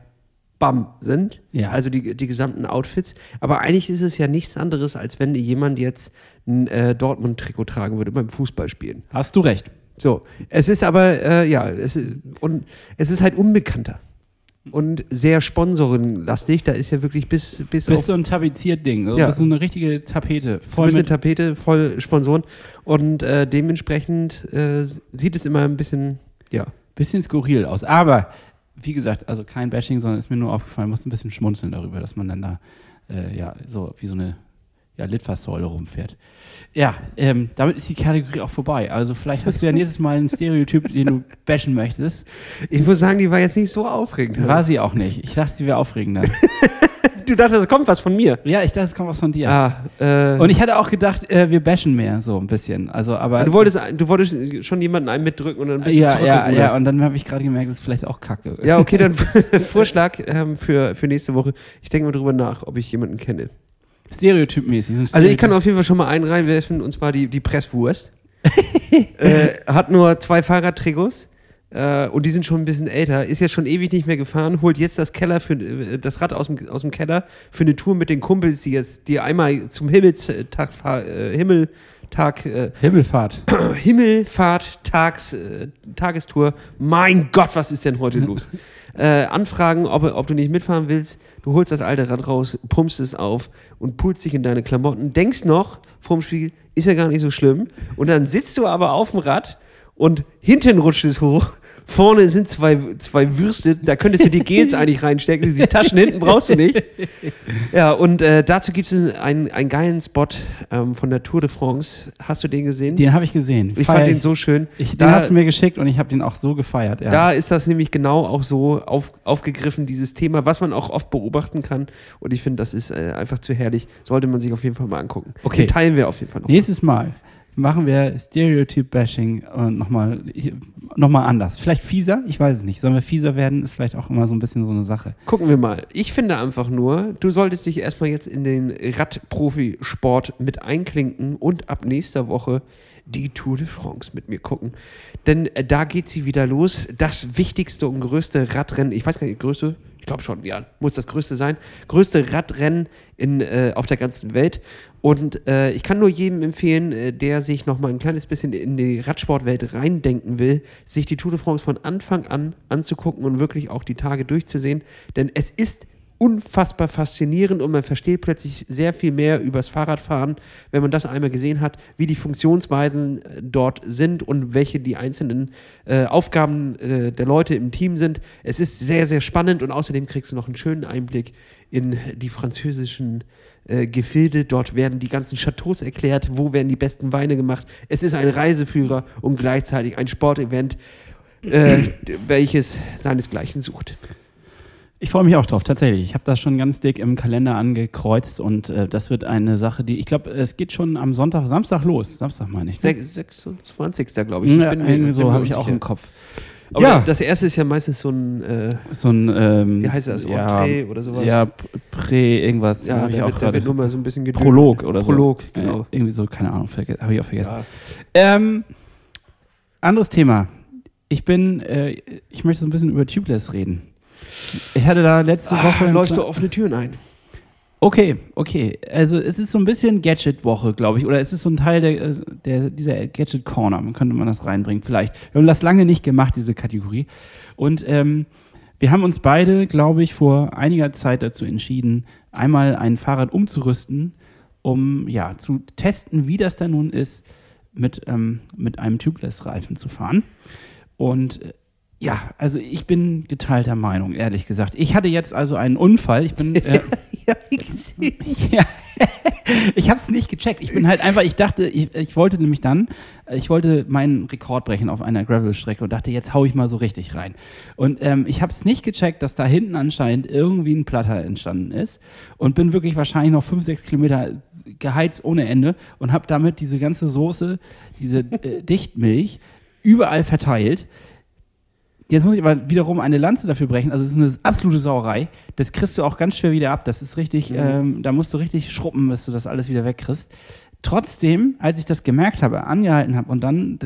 bam sind. Ja. Also die, die gesamten Outfits. Aber eigentlich ist es ja nichts anderes, als wenn jemand jetzt ein äh, Dortmund-Trikot tragen würde beim Fußballspielen. Hast du recht. So, es ist aber, äh, ja, es, ist- und es ist halt unbekannter. Und sehr sponsorenlastig. Da ist ja wirklich bis, bis bist auf so ein tapeziert Ding. Also Ja. Das ist so eine richtige Tapete. ein Voll bisschen mit, Tapete, voll Sponsoren. Und äh, dementsprechend äh, sieht es immer ein bisschen, ja. bisschen skurril aus. Aber, wie gesagt, also kein Bashing, sondern ist mir nur aufgefallen, musste ein bisschen schmunzeln darüber, dass man dann da, äh, ja, so wie so eine ja, Litfaßsäule rumfährt. Ja, ähm, damit ist die Kategorie auch vorbei. Also vielleicht hast du ja nächstes Mal einen Stereotyp, den du bashen möchtest. Ich muss sagen, die war jetzt nicht so aufregend. War sie auch nicht. Ich dachte, sie wäre aufregender. <laughs> Du dachtest, es kommt was von mir. ja, ich dachte, es kommt was von dir. Ah, äh, Und ich hatte auch gedacht, äh, wir bashen mehr, so ein bisschen. Also, aber. du, wolltest, du wolltest schon jemanden einen mitdrücken und dann ja, du ja, ja, oder? und dann habe ich gerade gemerkt, das ist vielleicht auch kacke. Ja, okay, dann <laughs> Vorschlag ähm, für, für nächste Woche. Ich denke mal drüber nach, ob ich jemanden kenne. Stereotypmäßig. Also ich kann auf jeden Fall schon mal einen reinwerfen, und zwar die, die Presswurst. <laughs> äh, hat nur zwei Fahrradtrikots äh, und die sind schon ein bisschen älter, ist jetzt schon ewig nicht mehr gefahren, holt jetzt das Keller für äh, das Rad aus dem, aus dem Keller für eine Tour mit den Kumpels, die jetzt die einmal zum Himmelstag äh, Himmeltag äh, Himmelfahrt. <clears throat> Himmelfahrt Tags, äh, Tagestour. Mein Gott, was ist denn heute <laughs> los? Äh, anfragen, ob, ob du nicht mitfahren willst. Du holst das alte Rad raus, pumpst es auf und pulst dich in deine Klamotten. Denkst noch vorm Spiegel, ist ja gar nicht so schlimm. Und dann sitzt du aber auf dem Rad und hinten rutscht es hoch. Vorne sind zwei, zwei Würste, da könntest du die Gels <laughs> eigentlich reinstecken. Die Taschen hinten brauchst du nicht. Ja, und äh, dazu gibt es einen, einen geilen Spot ähm, von der Tour de France. Hast du den gesehen? Den habe ich gesehen. ich Feier fand den so schön. Ich, den da, hast du mir geschickt und ich habe den auch so gefeiert. Ja. da ist das nämlich genau auch so auf, aufgegriffen, dieses Thema, was man auch oft beobachten kann. Und ich finde, das ist äh, einfach zu herrlich. Sollte man sich auf jeden Fall mal angucken. Okay. Den teilen wir auf jeden Fall noch. Nächstes Mal machen wir Stereotype-Bashing und nochmal noch mal anders. Vielleicht fieser, ich weiß es nicht. Sollen wir fieser werden, ist vielleicht auch immer so ein bisschen so eine Sache. Gucken wir mal. Ich finde einfach nur, du solltest dich erstmal jetzt in den Radprofisport mit einklinken und ab nächster Woche die Tour de France mit mir gucken. Denn äh, da geht sie wieder los. Das wichtigste und größte Radrennen, ich weiß gar nicht, größte, glaube schon, ja, muss das größte sein. Größte Radrennen in, äh, auf der ganzen Welt. Und äh, ich kann nur jedem empfehlen, äh, der sich noch mal ein kleines bisschen in die Radsportwelt reindenken will, sich die Tour de France von Anfang an anzugucken und wirklich auch die Tage durchzusehen. Denn es ist unfassbar faszinierend und man versteht plötzlich sehr viel mehr übers Fahrradfahren, wenn man das einmal gesehen hat, wie die Funktionsweisen äh, dort sind und welche die einzelnen äh, Aufgaben äh, der Leute im Team sind. Es ist sehr, sehr spannend und außerdem kriegst du noch einen schönen Einblick in die französischen äh, Gefilde. Dort werden die ganzen Chateaus erklärt, wo werden die besten Weine gemacht. Es ist ein Reiseführer und gleichzeitig ein Sportevent, äh, welches seinesgleichen sucht. Ich freue mich auch drauf, tatsächlich. Ich habe das schon ganz dick im Kalender angekreuzt und äh, das wird eine Sache, die, ich glaube, es geht schon am Sonntag, Samstag los. Samstag meine ich. ne? Sech- 26. glaube ich. Ja, irgendwie so habe ich auch im Kopf. Aber Ja. das erste ist ja meistens so ein, äh, So ein, ähm, wie heißt das, ja, Entree oder sowas. Ja, Prä, irgendwas. ja habe ich auch gerade. nur mal so ein bisschen gedrückt. Prolog oder so. Prolog, genau. Äh, irgendwie so, keine Ahnung, habe ich auch vergessen. Ja. Ähm, anderes Thema. Ich bin, äh, ich möchte so ein bisschen über Tubeless reden. Ich hatte da letzte Woche. Ah, ein läufst du offene Türen ein. Okay, okay. Also es ist so ein bisschen Gadget-Woche, glaube ich. Oder es ist so ein Teil der, äh, der, dieser Gadget-Corner. Man könnte man das reinbringen, vielleicht. Wir haben das lange nicht gemacht, diese Kategorie. Und ähm, wir haben uns beide, glaube ich, vor einiger Zeit dazu entschieden, einmal ein Fahrrad umzurüsten, um ja zu testen, wie das da nun ist, mit, ähm, mit einem Tubeless-Reifen zu fahren. Und äh, ja, also ich bin geteilter Meinung, ehrlich gesagt. Ich hatte jetzt also einen Unfall. Ich bin. Äh, <laughs> ja, <laughs> ich habe es nicht gecheckt. Ich bin halt einfach, ich dachte, ich, ich wollte nämlich dann, ich wollte meinen Rekord brechen auf einer Gravel-Strecke und dachte, jetzt hau ich mal so richtig rein. Und ähm, ich habe es nicht gecheckt, dass da hinten anscheinend irgendwie ein Platter entstanden ist und bin wirklich wahrscheinlich noch fünf, sechs Kilometer geheizt ohne Ende und habe damit diese ganze Soße, diese äh, Dichtmilch überall verteilt. Jetzt muss ich aber wiederum eine Lanze dafür brechen. Also es ist eine absolute Sauerei. Das kriegst du auch ganz schwer wieder ab. Das ist richtig, ähm, da musst du richtig schruppen, bis du das alles wieder wegkriegst. Trotzdem, als ich das gemerkt habe, angehalten habe und dann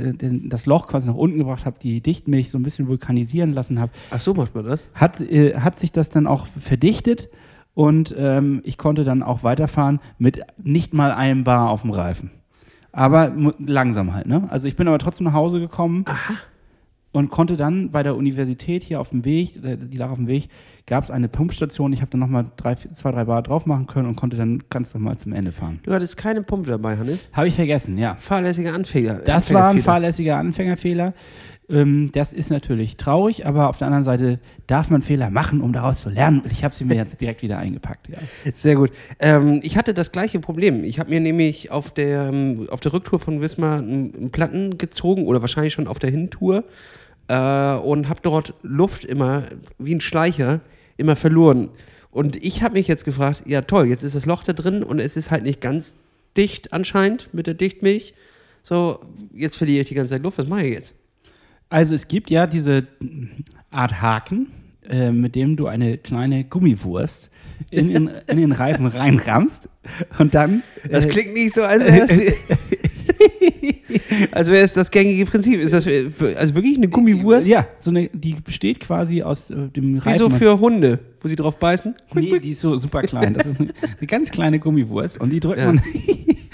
das Loch quasi nach unten gebracht habe, die Dichtmilch so ein bisschen vulkanisieren lassen habe, Ach so macht man das? hat, äh, hat sich das dann auch verdichtet und ähm, ich konnte dann auch weiterfahren mit nicht mal einem Bar auf dem Reifen. Aber langsam halt, ne? Also ich bin aber trotzdem nach Hause gekommen und konnte dann bei der Universität hier auf dem Weg, äh, die lag auf dem Weg, gab es eine Pumpstation. Ich habe dann nochmal drei, zwei, drei Bar drauf machen können und konnte dann ganz normal zum Ende fahren. Du hattest keine Pumpe dabei, Hannes. Habe ich vergessen, ja. Fahrlässiger Anfänger. Das war ein fahrlässiger Anfängerfehler. Ähm, das ist natürlich traurig, aber auf der anderen Seite darf man Fehler machen, um daraus zu lernen. Und ich habe sie mir jetzt direkt wieder eingepackt. Ja. Sehr gut. Ähm, ich hatte das gleiche Problem. Ich habe mir nämlich auf der, ähm, auf der Rücktour von Wismar einen, Platten gezogen oder wahrscheinlich schon auf der Hintour äh, und habe dort Luft immer wie ein Schleicher immer verloren. Und ich habe mich jetzt gefragt, ja toll, jetzt ist das Loch da drin und es ist halt nicht ganz dicht anscheinend mit der Dichtmilch. So, jetzt verliere ich die ganze Zeit Luft. Was mache ich jetzt? Also es gibt ja diese Art Haken, äh, mit dem du eine kleine Gummiwurst in, in, in den Reifen reinrammst und dann. Das äh, klingt nicht so, als wäre es <laughs> als wäre es das gängige Prinzip. Ist das äh, also wirklich eine Gummiwurst? Ja, so eine, die besteht quasi aus äh, dem Reifen. Wie so für Hunde, wo sie drauf beißen? Nee, die ist so super klein. Das ist eine, eine ganz kleine Gummiwurst und die drückt Ja. man, <laughs>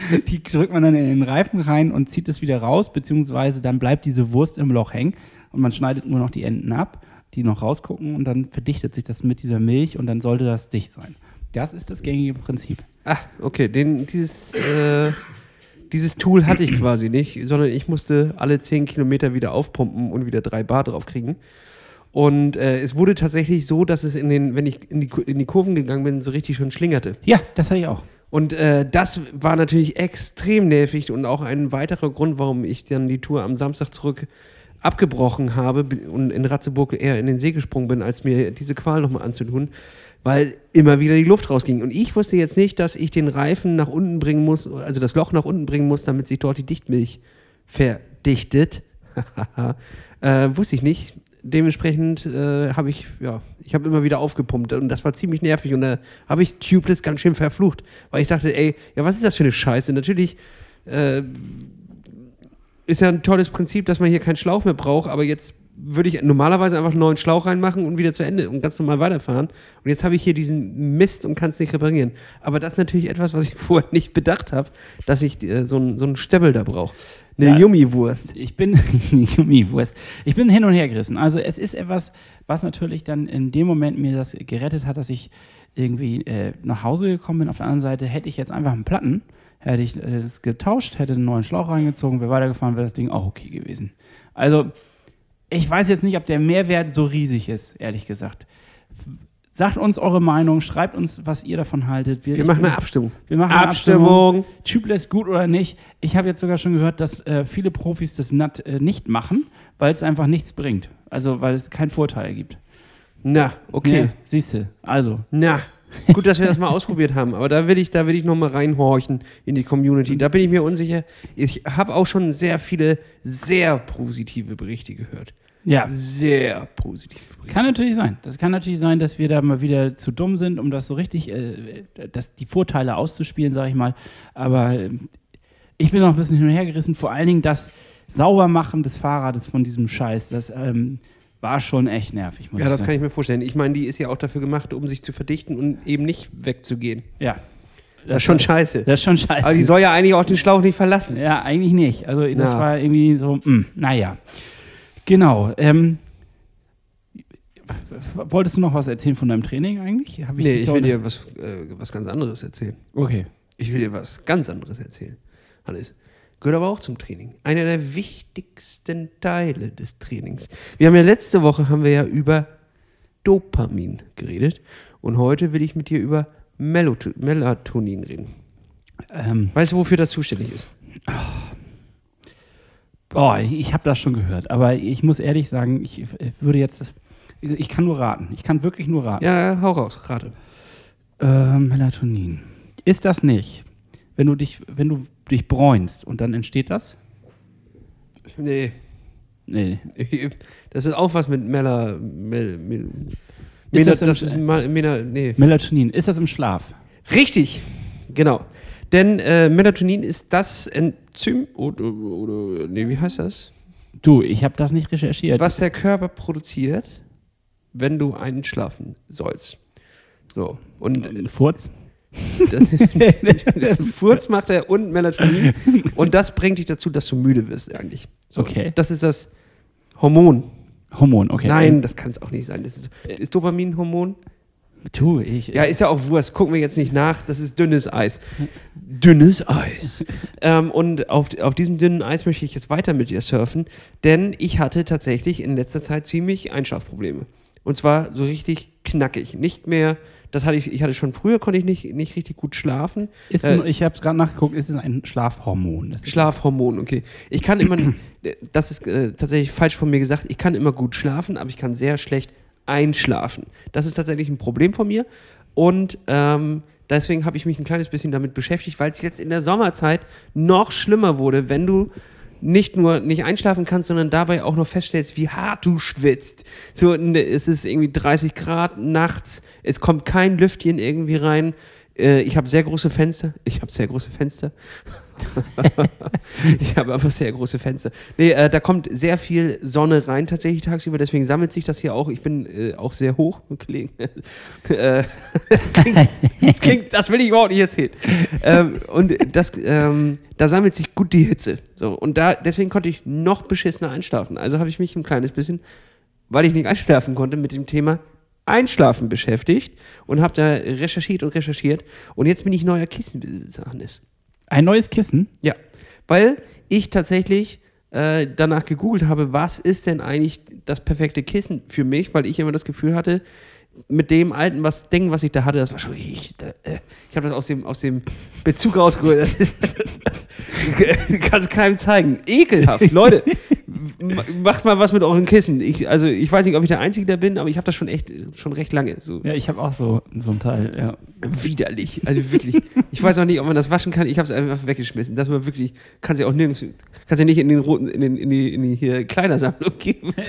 <laughs> die drückt man dann in den Reifen rein und zieht es wieder raus, beziehungsweise dann bleibt diese Wurst im Loch hängen und man schneidet nur noch die Enden ab, die noch rausgucken und dann verdichtet sich das mit dieser Milch und dann sollte das dicht sein. Das ist das gängige Prinzip. Ah, okay. Den, dieses, äh, dieses Tool hatte ich quasi nicht, sondern ich musste alle 10 Kilometer wieder aufpumpen und wieder drei Bar drauf kriegen. Und äh, es wurde tatsächlich so, dass es in den, wenn ich in die, in die Kurven gegangen bin, so richtig schon schlingerte. Ja, das hatte ich auch. Und äh, das war natürlich extrem nervig und auch ein weiterer Grund, warum ich dann die Tour am Samstag zurück abgebrochen habe und in Ratzeburg eher in den See gesprungen bin, als mir diese Qual nochmal anzutun, weil immer wieder die Luft rausging. Und ich wusste jetzt nicht, dass ich den Reifen nach unten bringen muss, also das Loch nach unten bringen muss, damit sich dort die Dichtmilch verdichtet. <laughs> äh, wusste ich nicht. Dementsprechend äh, habe ich, ja, ich habe immer wieder aufgepumpt und das war ziemlich nervig und da habe ich Tubeless ganz schön verflucht, weil ich dachte, ey, ja, was ist das für eine Scheiße? Natürlich äh, ist ja ein tolles Prinzip, dass man hier keinen Schlauch mehr braucht, aber jetzt würde ich normalerweise einfach einen neuen Schlauch reinmachen und wieder zu Ende und ganz normal weiterfahren. Und jetzt habe ich hier diesen Mist und kann es nicht reparieren. Aber das ist natürlich etwas, was ich <laughs> vorher nicht bedacht habe, dass ich äh, so einen so einen da brauche. Eine Ja. Yummi-Wurst. Ich bin <laughs> Gummiwurst. Ich bin hin und her gerissen. Also es ist etwas, was natürlich dann in dem Moment mir das gerettet hat, dass ich irgendwie äh, nach Hause gekommen bin. Auf der anderen Seite hätte ich jetzt einfach einen Platten, hätte ich äh, das getauscht, hätte einen neuen Schlauch reingezogen, wäre weitergefahren, wäre das Ding auch okay gewesen. Also ich weiß jetzt nicht, ob der Mehrwert so riesig ist, ehrlich gesagt. Sagt uns eure Meinung, schreibt uns, was ihr davon haltet. Wir machen eine Abstimmung. Wir machen eine Abstimmung. Abstimmung. Tubeless gut oder nicht. Ich habe jetzt sogar schon gehört, dass äh, viele Profis das NAT äh, nicht machen, weil es einfach nichts bringt. Also weil es keinen Vorteil gibt. Na, okay. Siehst du. Also. Na, gut, dass wir das mal ausprobiert haben. Aber da will ich, da will ich noch mal reinhorchen in die Community. Da bin ich mir unsicher. Ich habe auch schon sehr viele sehr positive Berichte gehört. Ja. Sehr positive Berichte. Kann natürlich sein. Das kann natürlich sein, dass wir da mal wieder zu dumm sind, um das so richtig, äh, dass die Vorteile auszuspielen, sage ich mal. Aber äh, ich bin noch ein bisschen hin und her gerissen. Vor allen Dingen das Saubermachen des Fahrrades von diesem Scheiß, das ähm, war schon echt nervig. Muss Ja, ich das sagen. kann ich mir vorstellen. Ich meine, die ist ja auch dafür gemacht, um sich zu verdichten und eben nicht wegzugehen. Ja. Das ist schon scheiße. Das ist schon scheiße. Aber die soll ja eigentlich auch den Schlauch nicht verlassen. Ja, eigentlich nicht. Also das Na. war irgendwie so, mh, naja. Genau. Ähm, wolltest du noch was erzählen von deinem Training eigentlich? Hab Nee, ich will dir was, äh, was ganz anderes erzählen. Okay. Ich will dir was ganz anderes erzählen. Hannes. Gehört aber auch zum Training. Einer der wichtigsten Teile des Trainings. Wir haben ja letzte Woche haben wir ja über Dopamin geredet. Und heute will ich mit dir über Melatonin reden. Ähm, Weißt du, wofür das zuständig ist? oh, ich, habe das schon gehört, aber ich muss ehrlich sagen, ich äh, würde jetzt, ich kann nur raten. Ich kann wirklich nur raten. Ja, hau raus, rate. Äh, Melatonin. Ist das nicht, wenn du dich, wenn du dich bräunst und dann entsteht das? Nee. Nee. <laughs> Das ist auch was mit Mela. Mel, Mel, Ist Mena, das ist Mena, nee. Melatonin. Ist das im Schlaf? Richtig, genau. Denn äh, Melatonin ist das Enzym, oder, oder, nee, wie heißt das? Du, ich habe das nicht recherchiert. Was der Körper produziert, wenn du einschlafen sollst. So, und Furz? Das, <laughs> Furz macht er und Melatonin und das bringt dich dazu, dass du müde wirst eigentlich. So, Okay. Das ist das Hormon. Hormon, okay. Nein, das kann es auch nicht sein. Das ist, ist Dopamin ein Hormon? Tu, ich. Ja, ist ja auch Wurst. Gucken wir jetzt nicht nach. Das ist dünnes Eis. Dünnes Eis. <laughs> ähm, und auf, auf diesem dünnen Eis möchte ich jetzt weiter mit dir surfen, denn ich hatte tatsächlich in letzter Zeit ziemlich Einschlafprobleme. Und zwar so richtig knackig. Nicht mehr, das hatte ich, ich hatte schon früher, konnte ich nicht, nicht richtig gut schlafen. ist äh, ein, ich habe es gerade nachgeguckt, ist es ein Schlafhormon? Schlafhormon, okay. Ich kann immer, das ist äh, tatsächlich falsch von mir gesagt, ich kann immer gut schlafen, aber ich kann sehr schlecht einschlafen. Das ist tatsächlich ein Problem von mir und ähm, deswegen habe ich mich ein kleines bisschen damit beschäftigt, weil es jetzt in der Sommerzeit noch schlimmer wurde, wenn du nicht nur nicht einschlafen kannst, sondern dabei auch noch feststellst, wie hart du schwitzt. So, es ist irgendwie 30 Grad nachts, es kommt kein Lüftchen irgendwie rein. Äh, Ich habe sehr große Fenster. Ich habe sehr große Fenster. <laughs> ich habe einfach sehr große Fenster. Nee, äh, da kommt sehr viel Sonne rein tatsächlich tagsüber, deswegen sammelt sich das hier auch. Ich bin äh, auch sehr hoch <laughs> äh, das, klingt, das, klingt, das will ich überhaupt nicht erzählen. ähm, und das, ähm, da sammelt sich gut die Hitze. So, und da, deswegen konnte ich noch beschissener einschlafen. Also habe ich mich ein kleines bisschen, weil ich nicht einschlafen konnte, mit dem Thema Einschlafen beschäftigt und habe da recherchiert und recherchiert. Und jetzt bin ich neuer Kissenbesitzer, Hannes. Ein neues Kissen? Ja, weil ich tatsächlich äh, danach gegoogelt habe, was ist denn eigentlich das perfekte Kissen für mich, weil ich immer das Gefühl hatte, mit dem alten was Ding, was ich da hatte, das war schon ich, da, äh, ich habe das aus dem aus dem Bezug rausgeholt. <laughs> Kann es keinem zeigen. Ekelhaft, Leute. Macht mal was mit euren Kissen. Ich, also ich weiß nicht, ob ich der Einzige da bin, aber ich habe das schon echt schon recht lange. So Ja, ich habe auch so, so ein Teil, ja. widerlich. Also wirklich. Ich weiß auch nicht, ob man das waschen kann. Ich habe es einfach weggeschmissen. Das war wirklich, kannst ja auch nirgends, kannst ja nicht in den roten, in, den, in die, in die hier Kleidersammlung geben. <laughs>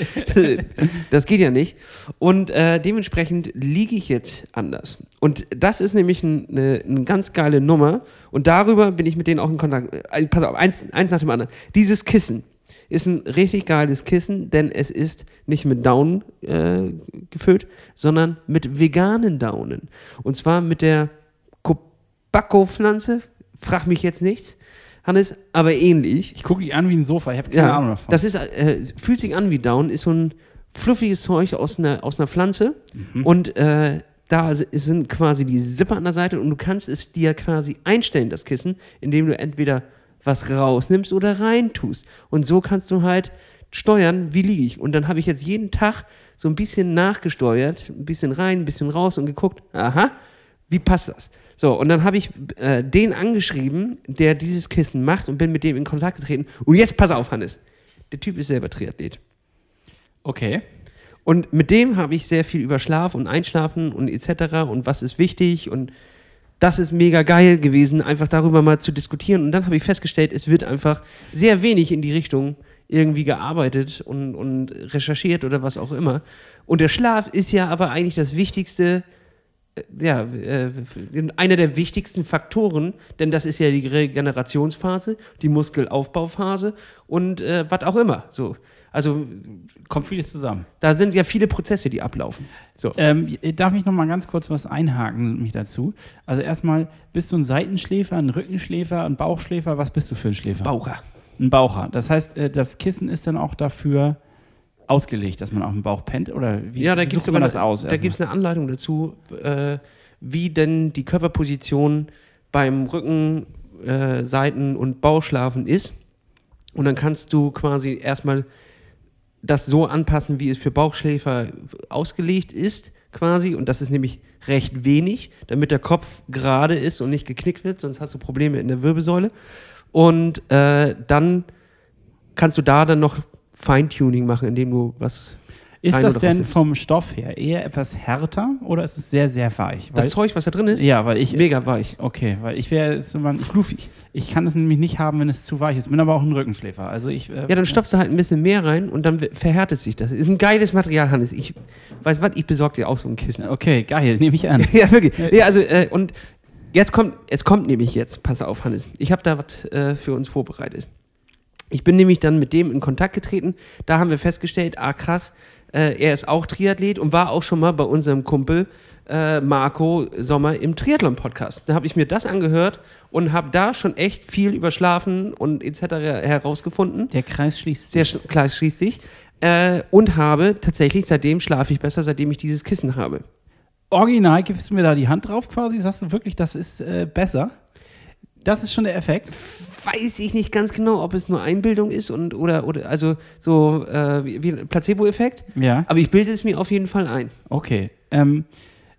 Das, geht ja nicht. Und äh, dementsprechend liege ich jetzt anders. Und das ist nämlich ein, eine, eine ganz geile Nummer. Und darüber bin ich mit denen auch in Kontakt. Äh, pass auf, eins, eins nach dem anderen. Dieses Kissen ist ein richtig geiles Kissen, denn es ist nicht mit Daunen äh, gefüllt, sondern mit veganen Daunen. Und zwar mit der Kobacco-Pflanze. Frag mich jetzt nichts, Hannes, aber ähnlich. Ich gucke dich an wie ein Sofa, ich habe keine Ja, Ahnung davon. das ist, äh, fühlt sich an wie Down, ist so ein fluffiges Zeug aus einer, aus einer Pflanze Mhm. und äh, da sind quasi die Zipper an der Seite und du kannst es dir quasi einstellen, das Kissen, indem du entweder was rausnimmst oder reintust. Und so kannst du halt steuern, wie liege ich. Und dann habe ich jetzt jeden Tag so ein bisschen nachgesteuert, ein bisschen rein, ein bisschen raus und geguckt, aha, wie passt das? So, und dann habe ich äh, den angeschrieben, der dieses Kissen macht und bin mit dem in Kontakt getreten. Und jetzt pass auf, Hannes. Der Typ ist selber Triathlet. okay. Und mit dem habe ich sehr viel über Schlaf und Einschlafen und etc. und was ist wichtig und das ist mega geil gewesen, einfach darüber mal zu diskutieren. Und dann habe ich festgestellt, es wird einfach sehr wenig in die Richtung irgendwie gearbeitet und, und recherchiert oder was auch immer. Und der Schlaf ist ja aber eigentlich das Wichtigste, äh, ja, äh, einer der wichtigsten Faktoren, denn das ist ja die Regenerationsphase, die Muskelaufbauphase und äh, was auch immer. So. Also Kommt vieles zusammen. da sind ja viele Prozesse, die ablaufen. So. Ähm, darf ich noch mal ganz kurz was einhaken mich dazu? Also erstmal, bist du ein Seitenschläfer, ein Rückenschläfer, ein Bauchschläfer? Was bist du für ein Schläfer? Baucher. Ein Baucher. Das heißt, äh, das Kissen ist dann auch dafür ausgelegt, dass man auf dem Bauch pennt? Oder wie, Ja, da wie gibt es sucht man das aus? Da gibt es eine Anleitung dazu, äh, wie denn die Körperposition beim Rücken, äh, Seiten und Bauchschlafen ist. Und dann kannst du quasi erstmal das so anpassen, wie es für Bauchschläfer ausgelegt ist, quasi. Und das ist nämlich recht wenig, damit der Kopf gerade ist und nicht geknickt wird, sonst hast du Probleme in der Wirbelsäule. Und äh, dann kannst du da dann noch Feintuning machen, indem du was. Ist das denn vom Stoff her eher etwas härter oder ist es sehr, sehr weich? Das Zeug, was da drin ist, ja, weil ich. mega weich. Okay, weil ich wäre. Ich, Fluffig. ich kann es nämlich nicht haben, wenn es zu weich ist. Bin aber auch ein Rückenschläfer. Also ich. Äh, Ja, dann stopfst du halt ein bisschen mehr rein und dann verhärtet sich das. Ist ein geiles Material, Hannes. Ich weiß was, ich besorge dir auch so ein Kissen. Okay, geil, nehme ich an. <laughs> ja, wirklich. Ja, also, äh, und jetzt kommt, es kommt nämlich jetzt, pass auf, Hannes. Ich habe da was äh, für uns vorbereitet. Ich bin nämlich dann mit dem in Kontakt getreten. Da haben wir festgestellt, ah krass, äh, er ist auch Triathlet und war auch schon mal bei unserem Kumpel äh, Marco Sommer im Triathlon-Podcast. Da habe ich mir das angehört und habe da schon echt viel über Schlafen und etc. herausgefunden. Der Kreis schließt Der sich. Sch- Kreis schließt sich. Äh, und habe tatsächlich, seitdem schlafe ich besser, seitdem ich dieses Kissen habe. Original gibst du mir da die Hand drauf quasi? Sagst du wirklich, das ist äh, besser? Das ist schon der Effekt. Weiß ich nicht ganz genau, ob es nur Einbildung ist und oder, oder also so äh, wie, wie ein Placebo-Effekt. Ja. Aber ich bilde es mir auf jeden Fall ein. Okay. Ähm,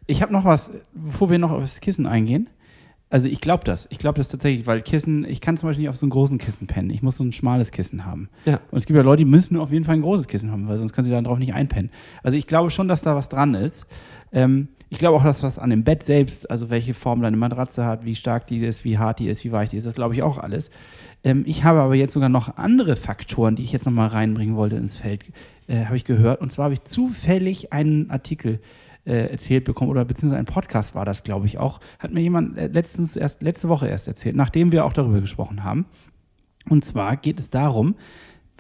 ich habe noch was, bevor wir noch auf das Kissen eingehen. Also ich glaube das. Ich glaube das tatsächlich, weil Kissen, ich kann zum Beispiel nicht auf so einem großen Kissen pennen. Ich muss so ein schmales Kissen haben. Ja. Und es gibt ja Leute, die müssen auf jeden Fall ein großes Kissen haben, weil sonst können sie darauf nicht einpennen. Also ich glaube schon, dass da was dran ist. Ähm, ich glaube auch, dass was an dem Bett selbst, also welche Form deine Matratze hat, wie stark die ist, wie hart die ist, wie weich die ist, das glaube ich auch alles. Ähm, ich habe aber jetzt sogar noch andere Faktoren, die ich jetzt nochmal reinbringen wollte ins Feld, äh, habe ich gehört. Und zwar habe ich zufällig einen Artikel äh, erzählt bekommen, oder beziehungsweise ein Podcast war das, glaube ich auch, hat mir jemand äh, letztens erst, letzte Woche erst erzählt, nachdem wir auch darüber gesprochen haben. Und zwar geht es darum,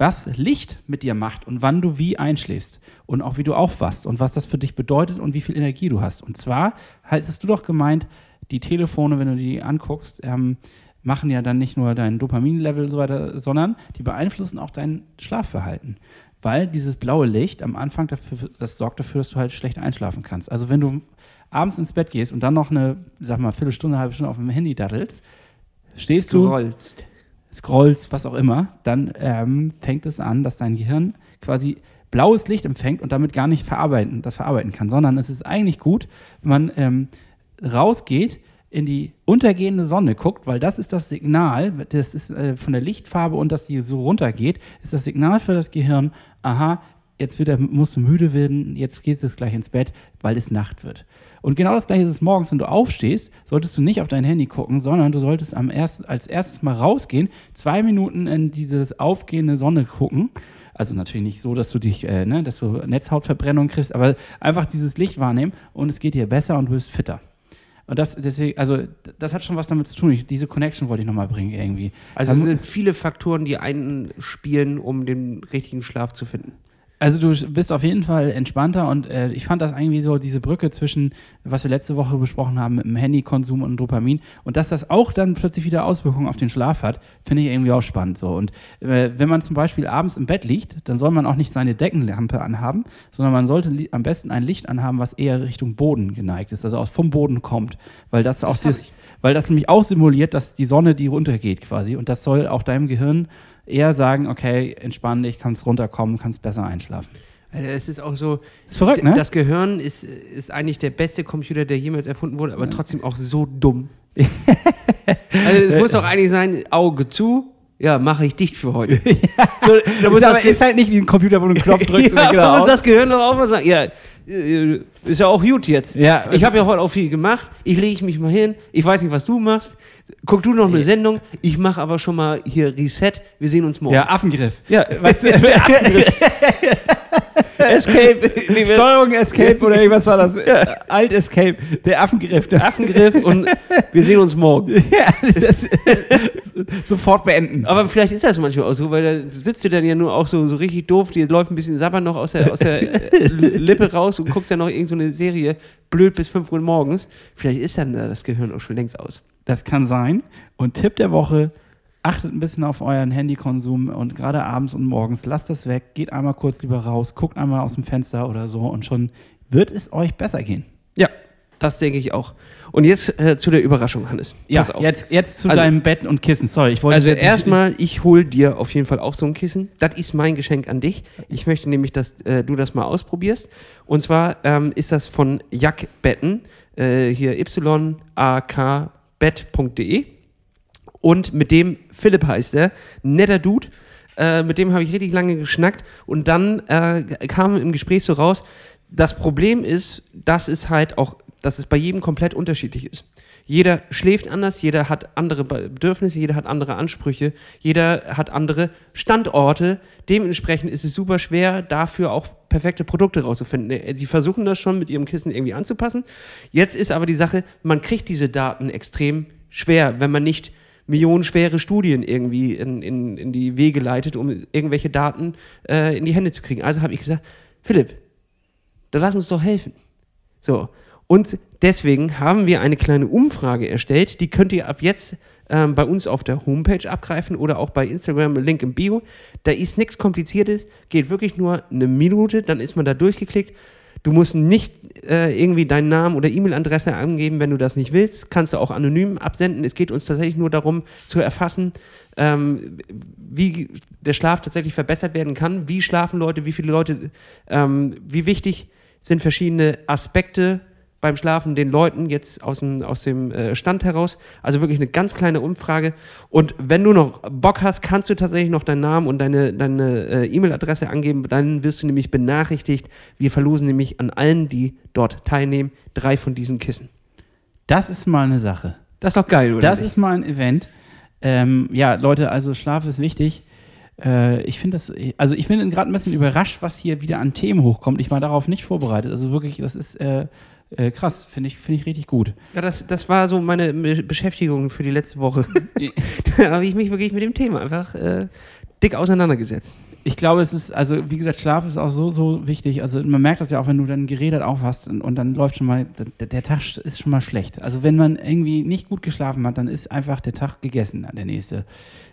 was Licht mit dir macht und wann du wie einschläfst und auch wie du aufwachst und was das für dich bedeutet und wie viel Energie du hast. Und zwar hattest du doch gemeint, die Telefone, wenn du die anguckst, ähm, machen ja dann nicht nur dein Dopaminlevel und so weiter, sondern die beeinflussen auch dein Schlafverhalten. Weil dieses blaue Licht am Anfang dafür, das sorgt dafür, dass du halt schlecht einschlafen kannst. Also wenn du abends ins Bett gehst und dann noch eine, sag mal, Viertelstunde, halbe Stunde auf dem Handy daddelst, stehst du, Scrollst. was auch immer, dann ähm, fängt es an, dass dein Gehirn quasi blaues Licht empfängt und damit gar nicht verarbeiten, das verarbeiten kann, sondern es ist eigentlich gut, wenn man ähm, rausgeht, in die untergehende Sonne guckt, weil das ist das Signal, das ist äh, von der Lichtfarbe und dass die so runtergeht, ist das Signal für das Gehirn, aha, jetzt wird er, musst du müde werden, jetzt gehst du jetzt gleich ins Bett, weil es Nacht wird. Und genau das gleiche ist es morgens, wenn du aufstehst, solltest du nicht auf dein Handy gucken, sondern du solltest am erst, als erstes mal rausgehen, zwei Minuten in dieses aufgehende Sonne gucken. Also natürlich nicht so, dass du dich, äh, ne, dass du Netzhautverbrennung kriegst, aber einfach dieses Licht wahrnehmen und es geht dir besser und du bist fitter. Und das deswegen, also das hat schon was damit zu tun. Ich, diese Connection wollte ich nochmal bringen irgendwie. Also es sind viele Faktoren, die einspielen, um den richtigen Schlaf zu finden. Also du bist auf jeden Fall entspannter und äh, ich fand das irgendwie so diese Brücke zwischen, was wir letzte Woche besprochen haben, mit dem Handykonsum und Dopamin und dass das auch dann plötzlich wieder Auswirkungen auf den Schlaf hat, finde ich irgendwie auch spannend so. Und äh, wenn man zum Beispiel abends im Bett liegt, dann soll man auch nicht seine Deckenlampe anhaben, sondern man sollte am besten ein Licht anhaben, was eher Richtung Boden geneigt ist, also aus vom Boden kommt, weil das auch hab das, ich. weil das nämlich auch simuliert, dass die Sonne die runtergeht quasi und das soll auch deinem Gehirn eher sagen, okay, entspann dich, kannst runterkommen, kannst besser einschlafen. Also Es ist auch so, Ist verrückt, ne? das Gehirn ist, ist eigentlich der beste Computer, der jemals erfunden wurde, aber trotzdem auch so dumm. <laughs> also es muss doch eigentlich sein, Auge zu, ja, mache ich dicht für heute. <laughs> So, da muss ist, das aber, ist halt nicht wie ein Computer, wo du einen Knopf <laughs> drückst ja, und da muss das Gehirn doch auch mal sagen, ja, ist ja auch gut jetzt. Ja. ich habe ja heute auch viel gemacht, ich lege mich mal hin, ich weiß nicht, was du machst, guck du noch eine Sendung, ich mache aber schon mal hier Reset, wir sehen uns morgen. Ja, Affengriff. Ja, Weißt du, <laughs> <laughs> Escape, nee, Steuerung Escape oder irgendwas war das? <laughs> Alt Escape, der Affengriff. Der Affengriff und wir sehen uns morgen. <laughs> ja, das, sofort beenden. Aber vielleicht ist das manchmal auch so, weil da sitzt du dann ja nur auch so, so richtig doof, dir läuft ein bisschen Sabber noch aus der, aus der äh, Lippe raus und guckst dann noch irgendeine so eine Serie blöd bis 5 Uhr morgens. Vielleicht ist dann da das Gehirn auch schon längst aus. Das kann sein. Und Tipp der Woche, achtet ein bisschen auf euren Handykonsum und gerade abends und morgens, lasst das weg, geht einmal kurz lieber raus, guckt einmal aus dem Fenster oder so und schon wird es euch besser gehen. Ja, das denke ich auch. Und jetzt äh, zu der Überraschung, Hannes. Ja, jetzt, jetzt zu Also- deinem Bett und Kissen. Sorry, ich wollte. Also erstmal, ich hole dir auf jeden Fall auch so ein Kissen. Das ist mein Geschenk an dich. Ich möchte nämlich, dass äh, du das mal ausprobierst. Und zwar ähm, ist das von Jack Betten, äh, hier yakbett.de. Und mit dem, Philipp heißt er, netter Dude. Äh, mit dem habe ich richtig lange geschnackt. Und dann äh, kam im Gespräch so raus, das Problem ist, dass es halt auch, dass es bei jedem komplett unterschiedlich ist. Jeder schläft anders, jeder hat andere Bedürfnisse, jeder hat andere Ansprüche, jeder hat andere Standorte. Dementsprechend ist es super schwer, dafür auch perfekte Produkte rauszufinden. Äh, Sie versuchen das schon mit ihrem Kissen irgendwie anzupassen. Jetzt ist aber die Sache, man kriegt diese Daten extrem schwer, wenn man nicht millionenschwere Studien irgendwie in, in, in die Wege leitet, um irgendwelche Daten äh, in die Hände zu kriegen. Also habe ich gesagt, Philipp, da lass uns doch helfen. So. Und deswegen haben wir eine kleine Umfrage erstellt, die könnt ihr ab jetzt ähm, bei uns auf der Homepage abgreifen oder auch bei Instagram, Link im Bio. Da ist nichts Kompliziertes, geht wirklich nur eine Minute, dann ist man da durchgeklickt. Du musst nicht äh, irgendwie deinen Namen oder E-Mail-Adresse angeben, wenn du das nicht willst. Kannst du auch anonym absenden. Es geht uns tatsächlich nur darum, zu erfassen, ähm, wie der Schlaf tatsächlich verbessert werden kann. Wie schlafen Leute, wie viele Leute, ähm, wie wichtig sind verschiedene Aspekte beim Schlafen den Leuten jetzt aus dem, aus dem äh, Stand heraus. Also wirklich eine ganz kleine Umfrage. Und wenn du noch Bock hast, kannst du tatsächlich noch deinen Namen und deine, deine äh, E-Mail-Adresse angeben. Dann wirst du nämlich benachrichtigt. Wir verlosen nämlich an allen, die dort teilnehmen, drei von diesen Kissen. das ist mal eine Sache. Das ist doch geil, oder? Das nicht? ist mal ein Event. Ähm, ja, Leute, also Schlaf ist wichtig. Äh, ich finde das, also ich bin gerade ein bisschen überrascht, was hier wieder an Themen hochkommt. Ich war darauf nicht vorbereitet. Also wirklich, das ist äh, äh, krass, finde ich, finde ich richtig gut. Ja, das, das war so meine Be- Beschäftigung für die letzte Woche. <laughs> <laughs> da habe ich mich wirklich mit dem Thema einfach äh, dick auseinandergesetzt. Ich glaube, es ist, also wie gesagt, Schlaf ist auch so, so wichtig. Also man merkt das ja auch, wenn du dann geredet aufhast und, und dann läuft schon mal, der, der Tag ist schon mal schlecht. Also wenn man irgendwie nicht gut geschlafen hat, dann ist einfach der Tag gegessen, der nächste.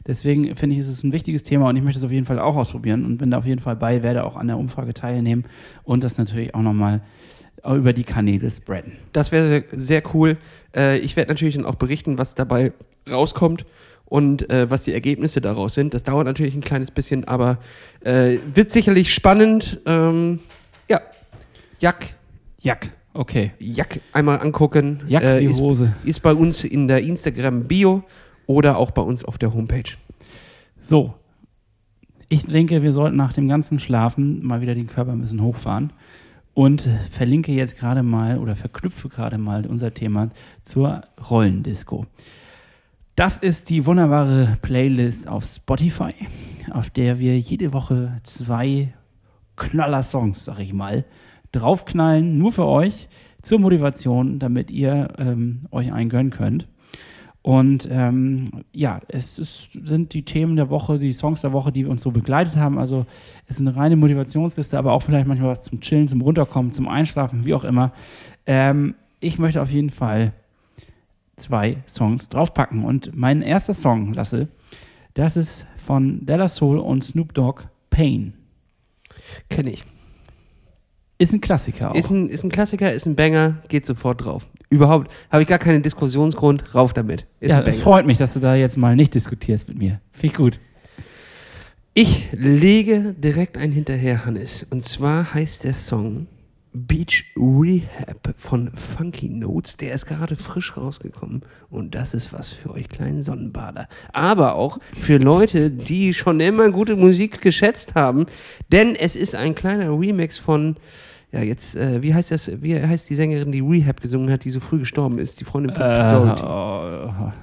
Deswegen finde ich, ist es ein wichtiges Thema und ich möchte es auf jeden Fall auch ausprobieren und bin da auf jeden Fall bei, werde auch an der Umfrage teilnehmen und das natürlich auch nochmal über die Kanäle spreaden. Das wäre sehr cool. Äh, ich werde natürlich dann auch berichten, was dabei rauskommt und äh, was die Ergebnisse daraus sind. Das dauert natürlich ein kleines bisschen, aber äh, wird sicherlich spannend. Ähm, ja, Jack, Jack, okay. Jack einmal angucken. Jack Äh, ist, Hose. ist bei uns in der Instagram-Bio oder auch bei uns auf der Homepage. So. Ich denke, wir sollten nach dem ganzen Schlafen mal wieder den Körper ein bisschen hochfahren und verlinke jetzt gerade mal oder verknüpfe gerade mal unser Thema zur Rollendisco. Das ist die wunderbare Playlist auf Spotify, auf der wir jede Woche zwei Knaller-Songs, sag ich mal, draufknallen, nur für euch, zur Motivation, damit ihr ähm, euch einen gönnen könnt. Und ähm, ja, es ist, sind die Themen der Woche, die Songs der Woche, die uns so begleitet haben. Also es ist eine reine Motivationsliste, aber auch vielleicht manchmal was zum Chillen, zum Runterkommen, zum Einschlafen, wie auch immer. Ähm, ich möchte auf jeden Fall zwei Songs draufpacken. Und mein erster Song, Lasse, das ist von Della Soul und Snoop Dogg, Pain. Kenne ich. Ist ein Klassiker auch. Ist ein, ist ein Klassiker, ist ein Banger, geht sofort drauf. Überhaupt habe ich gar keinen Diskussionsgrund, rauf damit. Ist ja, freut mich, dass du da jetzt mal nicht diskutierst mit mir. Finde ich gut. Ich lege direkt einen hinterher, Hannes. Und zwar heißt der Song Beach Rehab von Funky Notes. Der ist gerade frisch rausgekommen. Und das ist was für euch kleinen Sonnenbader. Aber auch für Leute, die schon immer gute Musik geschätzt haben. Denn es ist ein kleiner Remix von. Ja, jetzt, äh, wie heißt das, wie heißt die Sängerin, die Rehab gesungen hat, die so früh gestorben ist? Die Freundin von Pete Doherty.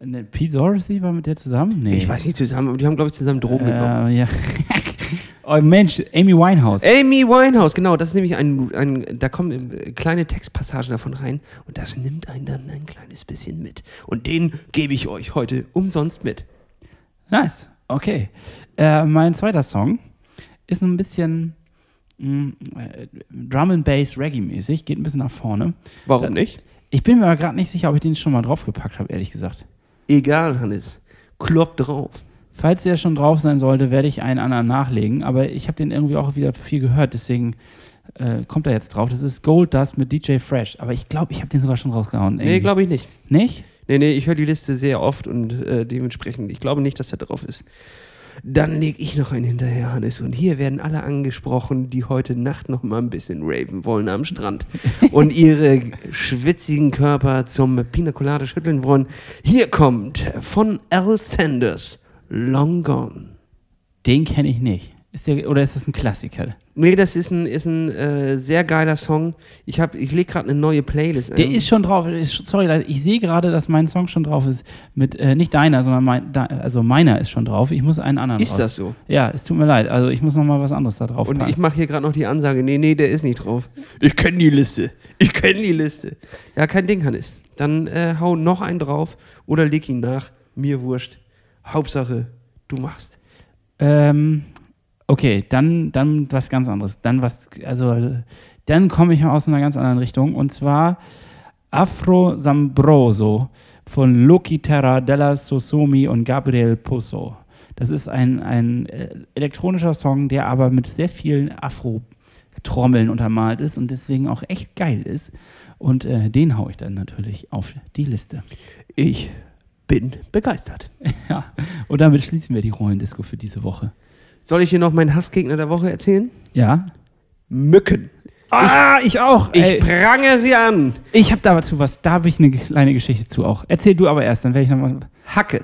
Äh, ne, Pete Doherty war mit der zusammen? Nee. Ich weiß nicht zusammen, aber die haben, glaube ich, zusammen Drogen genommen. Äh, ja. <laughs> oh Mensch, Amy Winehouse. Amy Winehouse, genau, das ist nämlich ein, ein da kommen äh, kleine Textpassagen davon rein und das nimmt einen dann ein kleines bisschen mit. Und den gebe ich euch heute umsonst mit. Nice. Okay. Äh, mein zweiter Song ist ein bisschen mh, äh, Drum and Bass Reggae mäßig, geht ein bisschen nach vorne. Warum Äh, nicht? Ich bin mir aber gerade nicht sicher, ob ich den schon mal draufgepackt habe, ehrlich gesagt. Egal, Hannes. Klopp drauf. Falls der schon drauf sein sollte, werde ich einen anderen nachlegen, aber ich habe den irgendwie auch wieder viel gehört, deswegen äh, kommt er jetzt drauf. Das ist Gold Dust mit DJ Fresh, aber ich glaube, ich habe den sogar schon rausgehauen. Nee, irgendwie. glaube ich nicht. Nicht? Nee, nee, ich höre die Liste sehr oft und äh, dementsprechend, ich glaube nicht, dass er drauf ist. Dann lege ich noch einen hinterher, Hannes. Und hier werden alle angesprochen, die heute Nacht noch mal ein bisschen raven wollen am Strand <laughs> und ihre schwitzigen Körper zum Pina Colada schütteln wollen. Hier kommt von Al Sanders Long Gone. Den kenne ich nicht. Ist der, oder ist das ein Klassiker? Nee, das ist ein, ist ein äh, sehr geiler Song. Ich, hab- ich lege gerade eine neue Playlist Der an. ist schon drauf. Ist, sorry, ich sehe gerade, dass mein Song schon drauf ist. Mit, äh, nicht deiner, sondern mein, da, also meiner ist schon drauf. Ich muss einen anderen Ist drauf. das so? Ja, es tut mir leid. Also ich muss noch mal was anderes da drauf Und packen. ich mache hier gerade noch die Ansage, nee, nee, der ist nicht drauf. Ich kenne die Liste. Ich kenne die Liste. Ja, kein Ding, Hannes. Dann äh, hau noch einen drauf oder leg ihn nach. Mir wurscht. Hauptsache, du machst. Ähm, okay, dann, dann was ganz anderes. Dann was, also, dann komme ich mal aus einer ganz anderen Richtung. Und zwar Afro Sambroso von Loki Terra, Della Sosomi und Gabriel Pozo. Das ist ein, ein äh, elektronischer Song, der aber mit sehr vielen Afro-Trommeln untermalt ist und deswegen auch echt geil ist. Und äh, den haue ich dann natürlich auf die Liste. Ich bin begeistert. Ja, und damit schließen wir die Rollendisco für diese Woche. Soll ich hier noch meinen Hassgegner der Woche erzählen? Ja? Mücken. Ah, ich auch. Ich Ey, prangere sie an. ich habe dazu was, da habe ich eine kleine Geschichte zu auch. Erzähl du aber erst, dann werde ich nochmal. Hacke.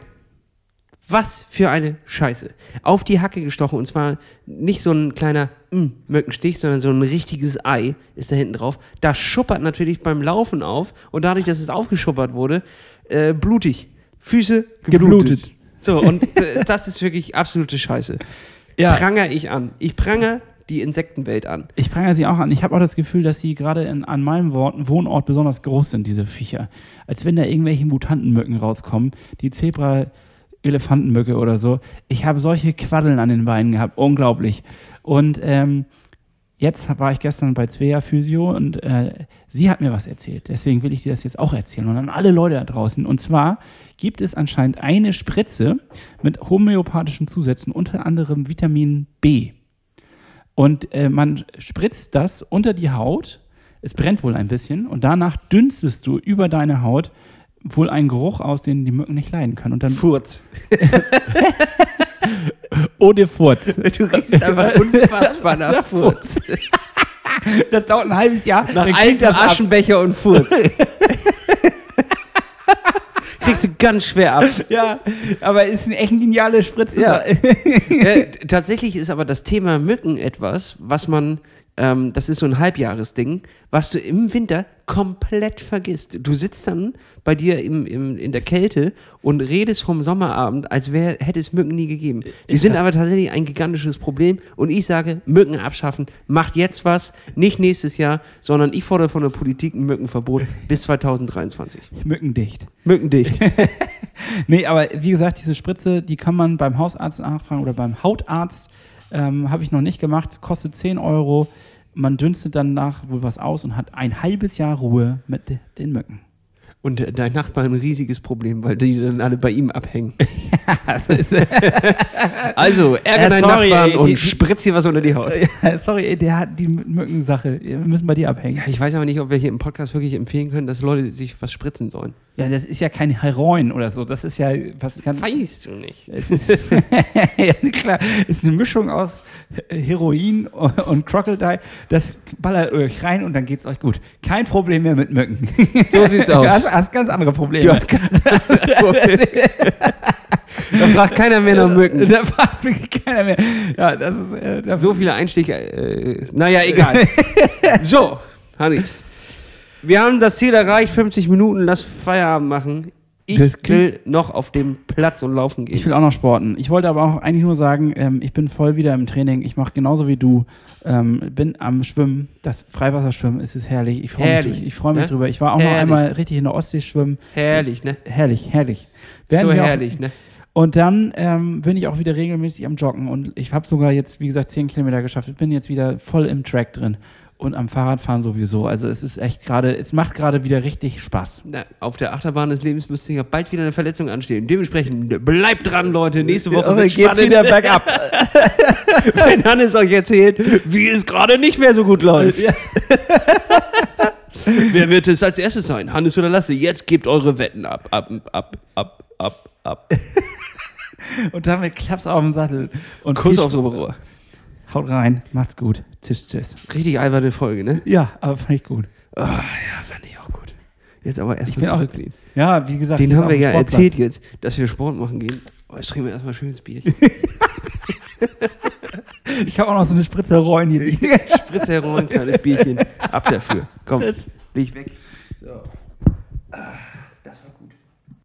Was für eine Scheiße. Auf die Hacke gestochen und zwar nicht so ein kleiner mm, Mückenstich, sondern so ein richtiges Ei ist da hinten drauf. Das schuppert natürlich beim Laufen auf und dadurch, dass es aufgeschuppert wurde, äh, blutig. Füße geblutet. Geblutet. So, und äh, das ist wirklich absolute Scheiße. Ja. Pranger ich an. Ich pranger die Insektenwelt an. Ich prangere sie auch an. Ich habe auch das Gefühl, dass sie gerade in- an meinem Wohnort besonders groß sind, diese Viecher. Als wenn da irgendwelche Mutantenmücken rauskommen. Die Zebra-Elefantenmücke oder so. Ich habe solche Quaddeln an den Beinen gehabt. Unglaublich. Und ähm, jetzt war ich gestern bei Svea Physio und äh, sie hat mir was erzählt. Deswegen will ich dir das jetzt auch erzählen und an alle Leute da draußen. Und zwar gibt es anscheinend eine Spritze mit homöopathischen Zusätzen, unter anderem Vitamin B. Und äh, man spritzt das unter die Haut, es brennt wohl ein bisschen und danach dünstest du über deine Haut wohl einen Geruch aus, den die Mücken nicht leiden können. Und dann Furz. <laughs> ohne Furz. <laughs> Du riechst einfach <laughs> unfassbar nach Furz. <laughs> Das dauert ein halbes Jahr. Nach altem das ab. Aschenbecher und Furz. Kriegst du ganz schwer ab. Ja, aber ist echt geniale Spritze. Ja. äh, tatsächlich ist aber das Thema Mücken etwas, was man, ähm, das ist so ein Halbjahresding, was du im Winter komplett vergisst. Du sitzt dann bei dir im, im, in der Kälte und redest vom Sommerabend, als wär, hätte es Mücken nie gegeben. Die sind aber tatsächlich ein gigantisches Problem und ich sage, Mücken abschaffen, macht jetzt was, nicht nächstes Jahr, sondern ich fordere von der Politik ein Mückenverbot <laughs> bis 2023. Mückendicht. Mückendicht. <laughs> Nee, aber wie gesagt, diese Spritze, die kann man beim Hausarzt nachfragen oder beim Hautarzt. Ähm, Habe ich noch nicht gemacht. Kostet 10 Euro. Man dünstet danach wohl was aus und hat ein halbes Jahr Ruhe mit de- den Mücken. Und äh, dein Nachbar ein riesiges Problem, weil die dann alle bei ihm abhängen. <laughs> <laughs> also, ärger Äh, deinen sorry, Nachbarn ey, und die- spritz dir was unter die Haut. Sorry, ey, der hat die Mückensache. Wir müssen bei dir abhängen. Ja, ich weiß aber nicht, ob wir hier im Podcast wirklich empfehlen können, dass Leute sich was spritzen sollen. Ja, das ist ja kein Heroin oder so. Das ist ja was ganz. Weißt du nicht. Es ist, <laughs> ja, klar, ist eine Mischung aus Heroin und Crocodile. Das ballert euch rein und dann geht's euch gut. Kein Problem mehr mit Mücken. So sieht's aus. Du hast, hast ganz andere Probleme. Du hast ganz <laughs> Da fragt keiner mehr nach Mücken. da fragt wirklich keiner mehr. Ja, das ist. Äh, So viele Einstiche. Äh, naja, egal. <laughs> so, Hannes. Wir haben das Ziel erreicht, 50 Minuten, lass Feierabend machen. Ich will noch auf dem Platz und laufen gehen. Ich will auch noch sporten. Ich wollte aber auch eigentlich nur sagen, ähm, ich bin voll wieder im Training. Ich mache genauso wie du. Ähm, bin am Schwimmen. Das Freiwasserschwimmen es ist herrlich. Ich freue mich, ich freu mich ne? drüber. Ich war auch noch Herrlich. einmal richtig in der Ostsee schwimmen. herrlich, ne? Herrlich, herrlich. So Werden auch- herrlich, ne? Und dann ähm, bin ich auch wieder regelmäßig am Joggen und ich habe sogar jetzt, wie gesagt, 10 Kilometer geschafft. Ich bin jetzt wieder voll im Track drin und am Fahrradfahren sowieso. Also es ist echt gerade, es macht gerade wieder richtig Spaß. Na, auf der Achterbahn des Lebens müsste ja bald wieder eine Verletzung anstehen. Dementsprechend bleibt dran, Leute. Nächste Woche wird spannend, bergab. <laughs> wenn Hannes euch erzählt, wie es gerade nicht mehr so gut läuft. <laughs> Wer wird es als erstes sein? Hannes oder Lasse? Jetzt gebt eure Wetten ab. Ab, ab, ab, ab, ab. <laughs> Und damit klappt's auf dem Sattel. Und Kuss aufs Oberrohr. Haut rein, macht's gut. Tschüss, tschüss. Richtig alberne Folge, ne? Ja, aber fand ich gut. Oh, ja, fand ich auch gut. Jetzt aber Ich erstmal zurücklehnen. Ja, wie gesagt. Den haben wir ja Sportplatz. erzählt jetzt, dass wir Sport machen gehen. Oh, jetzt trinken wir erstmal schönes Bierchen. <laughs> Ich habe auch noch so eine Spritze Reuen hier. <laughs> Spritze herum, ein kleines Bierchen. Ab dafür. Komm, Tschüss. bin ich weg. So.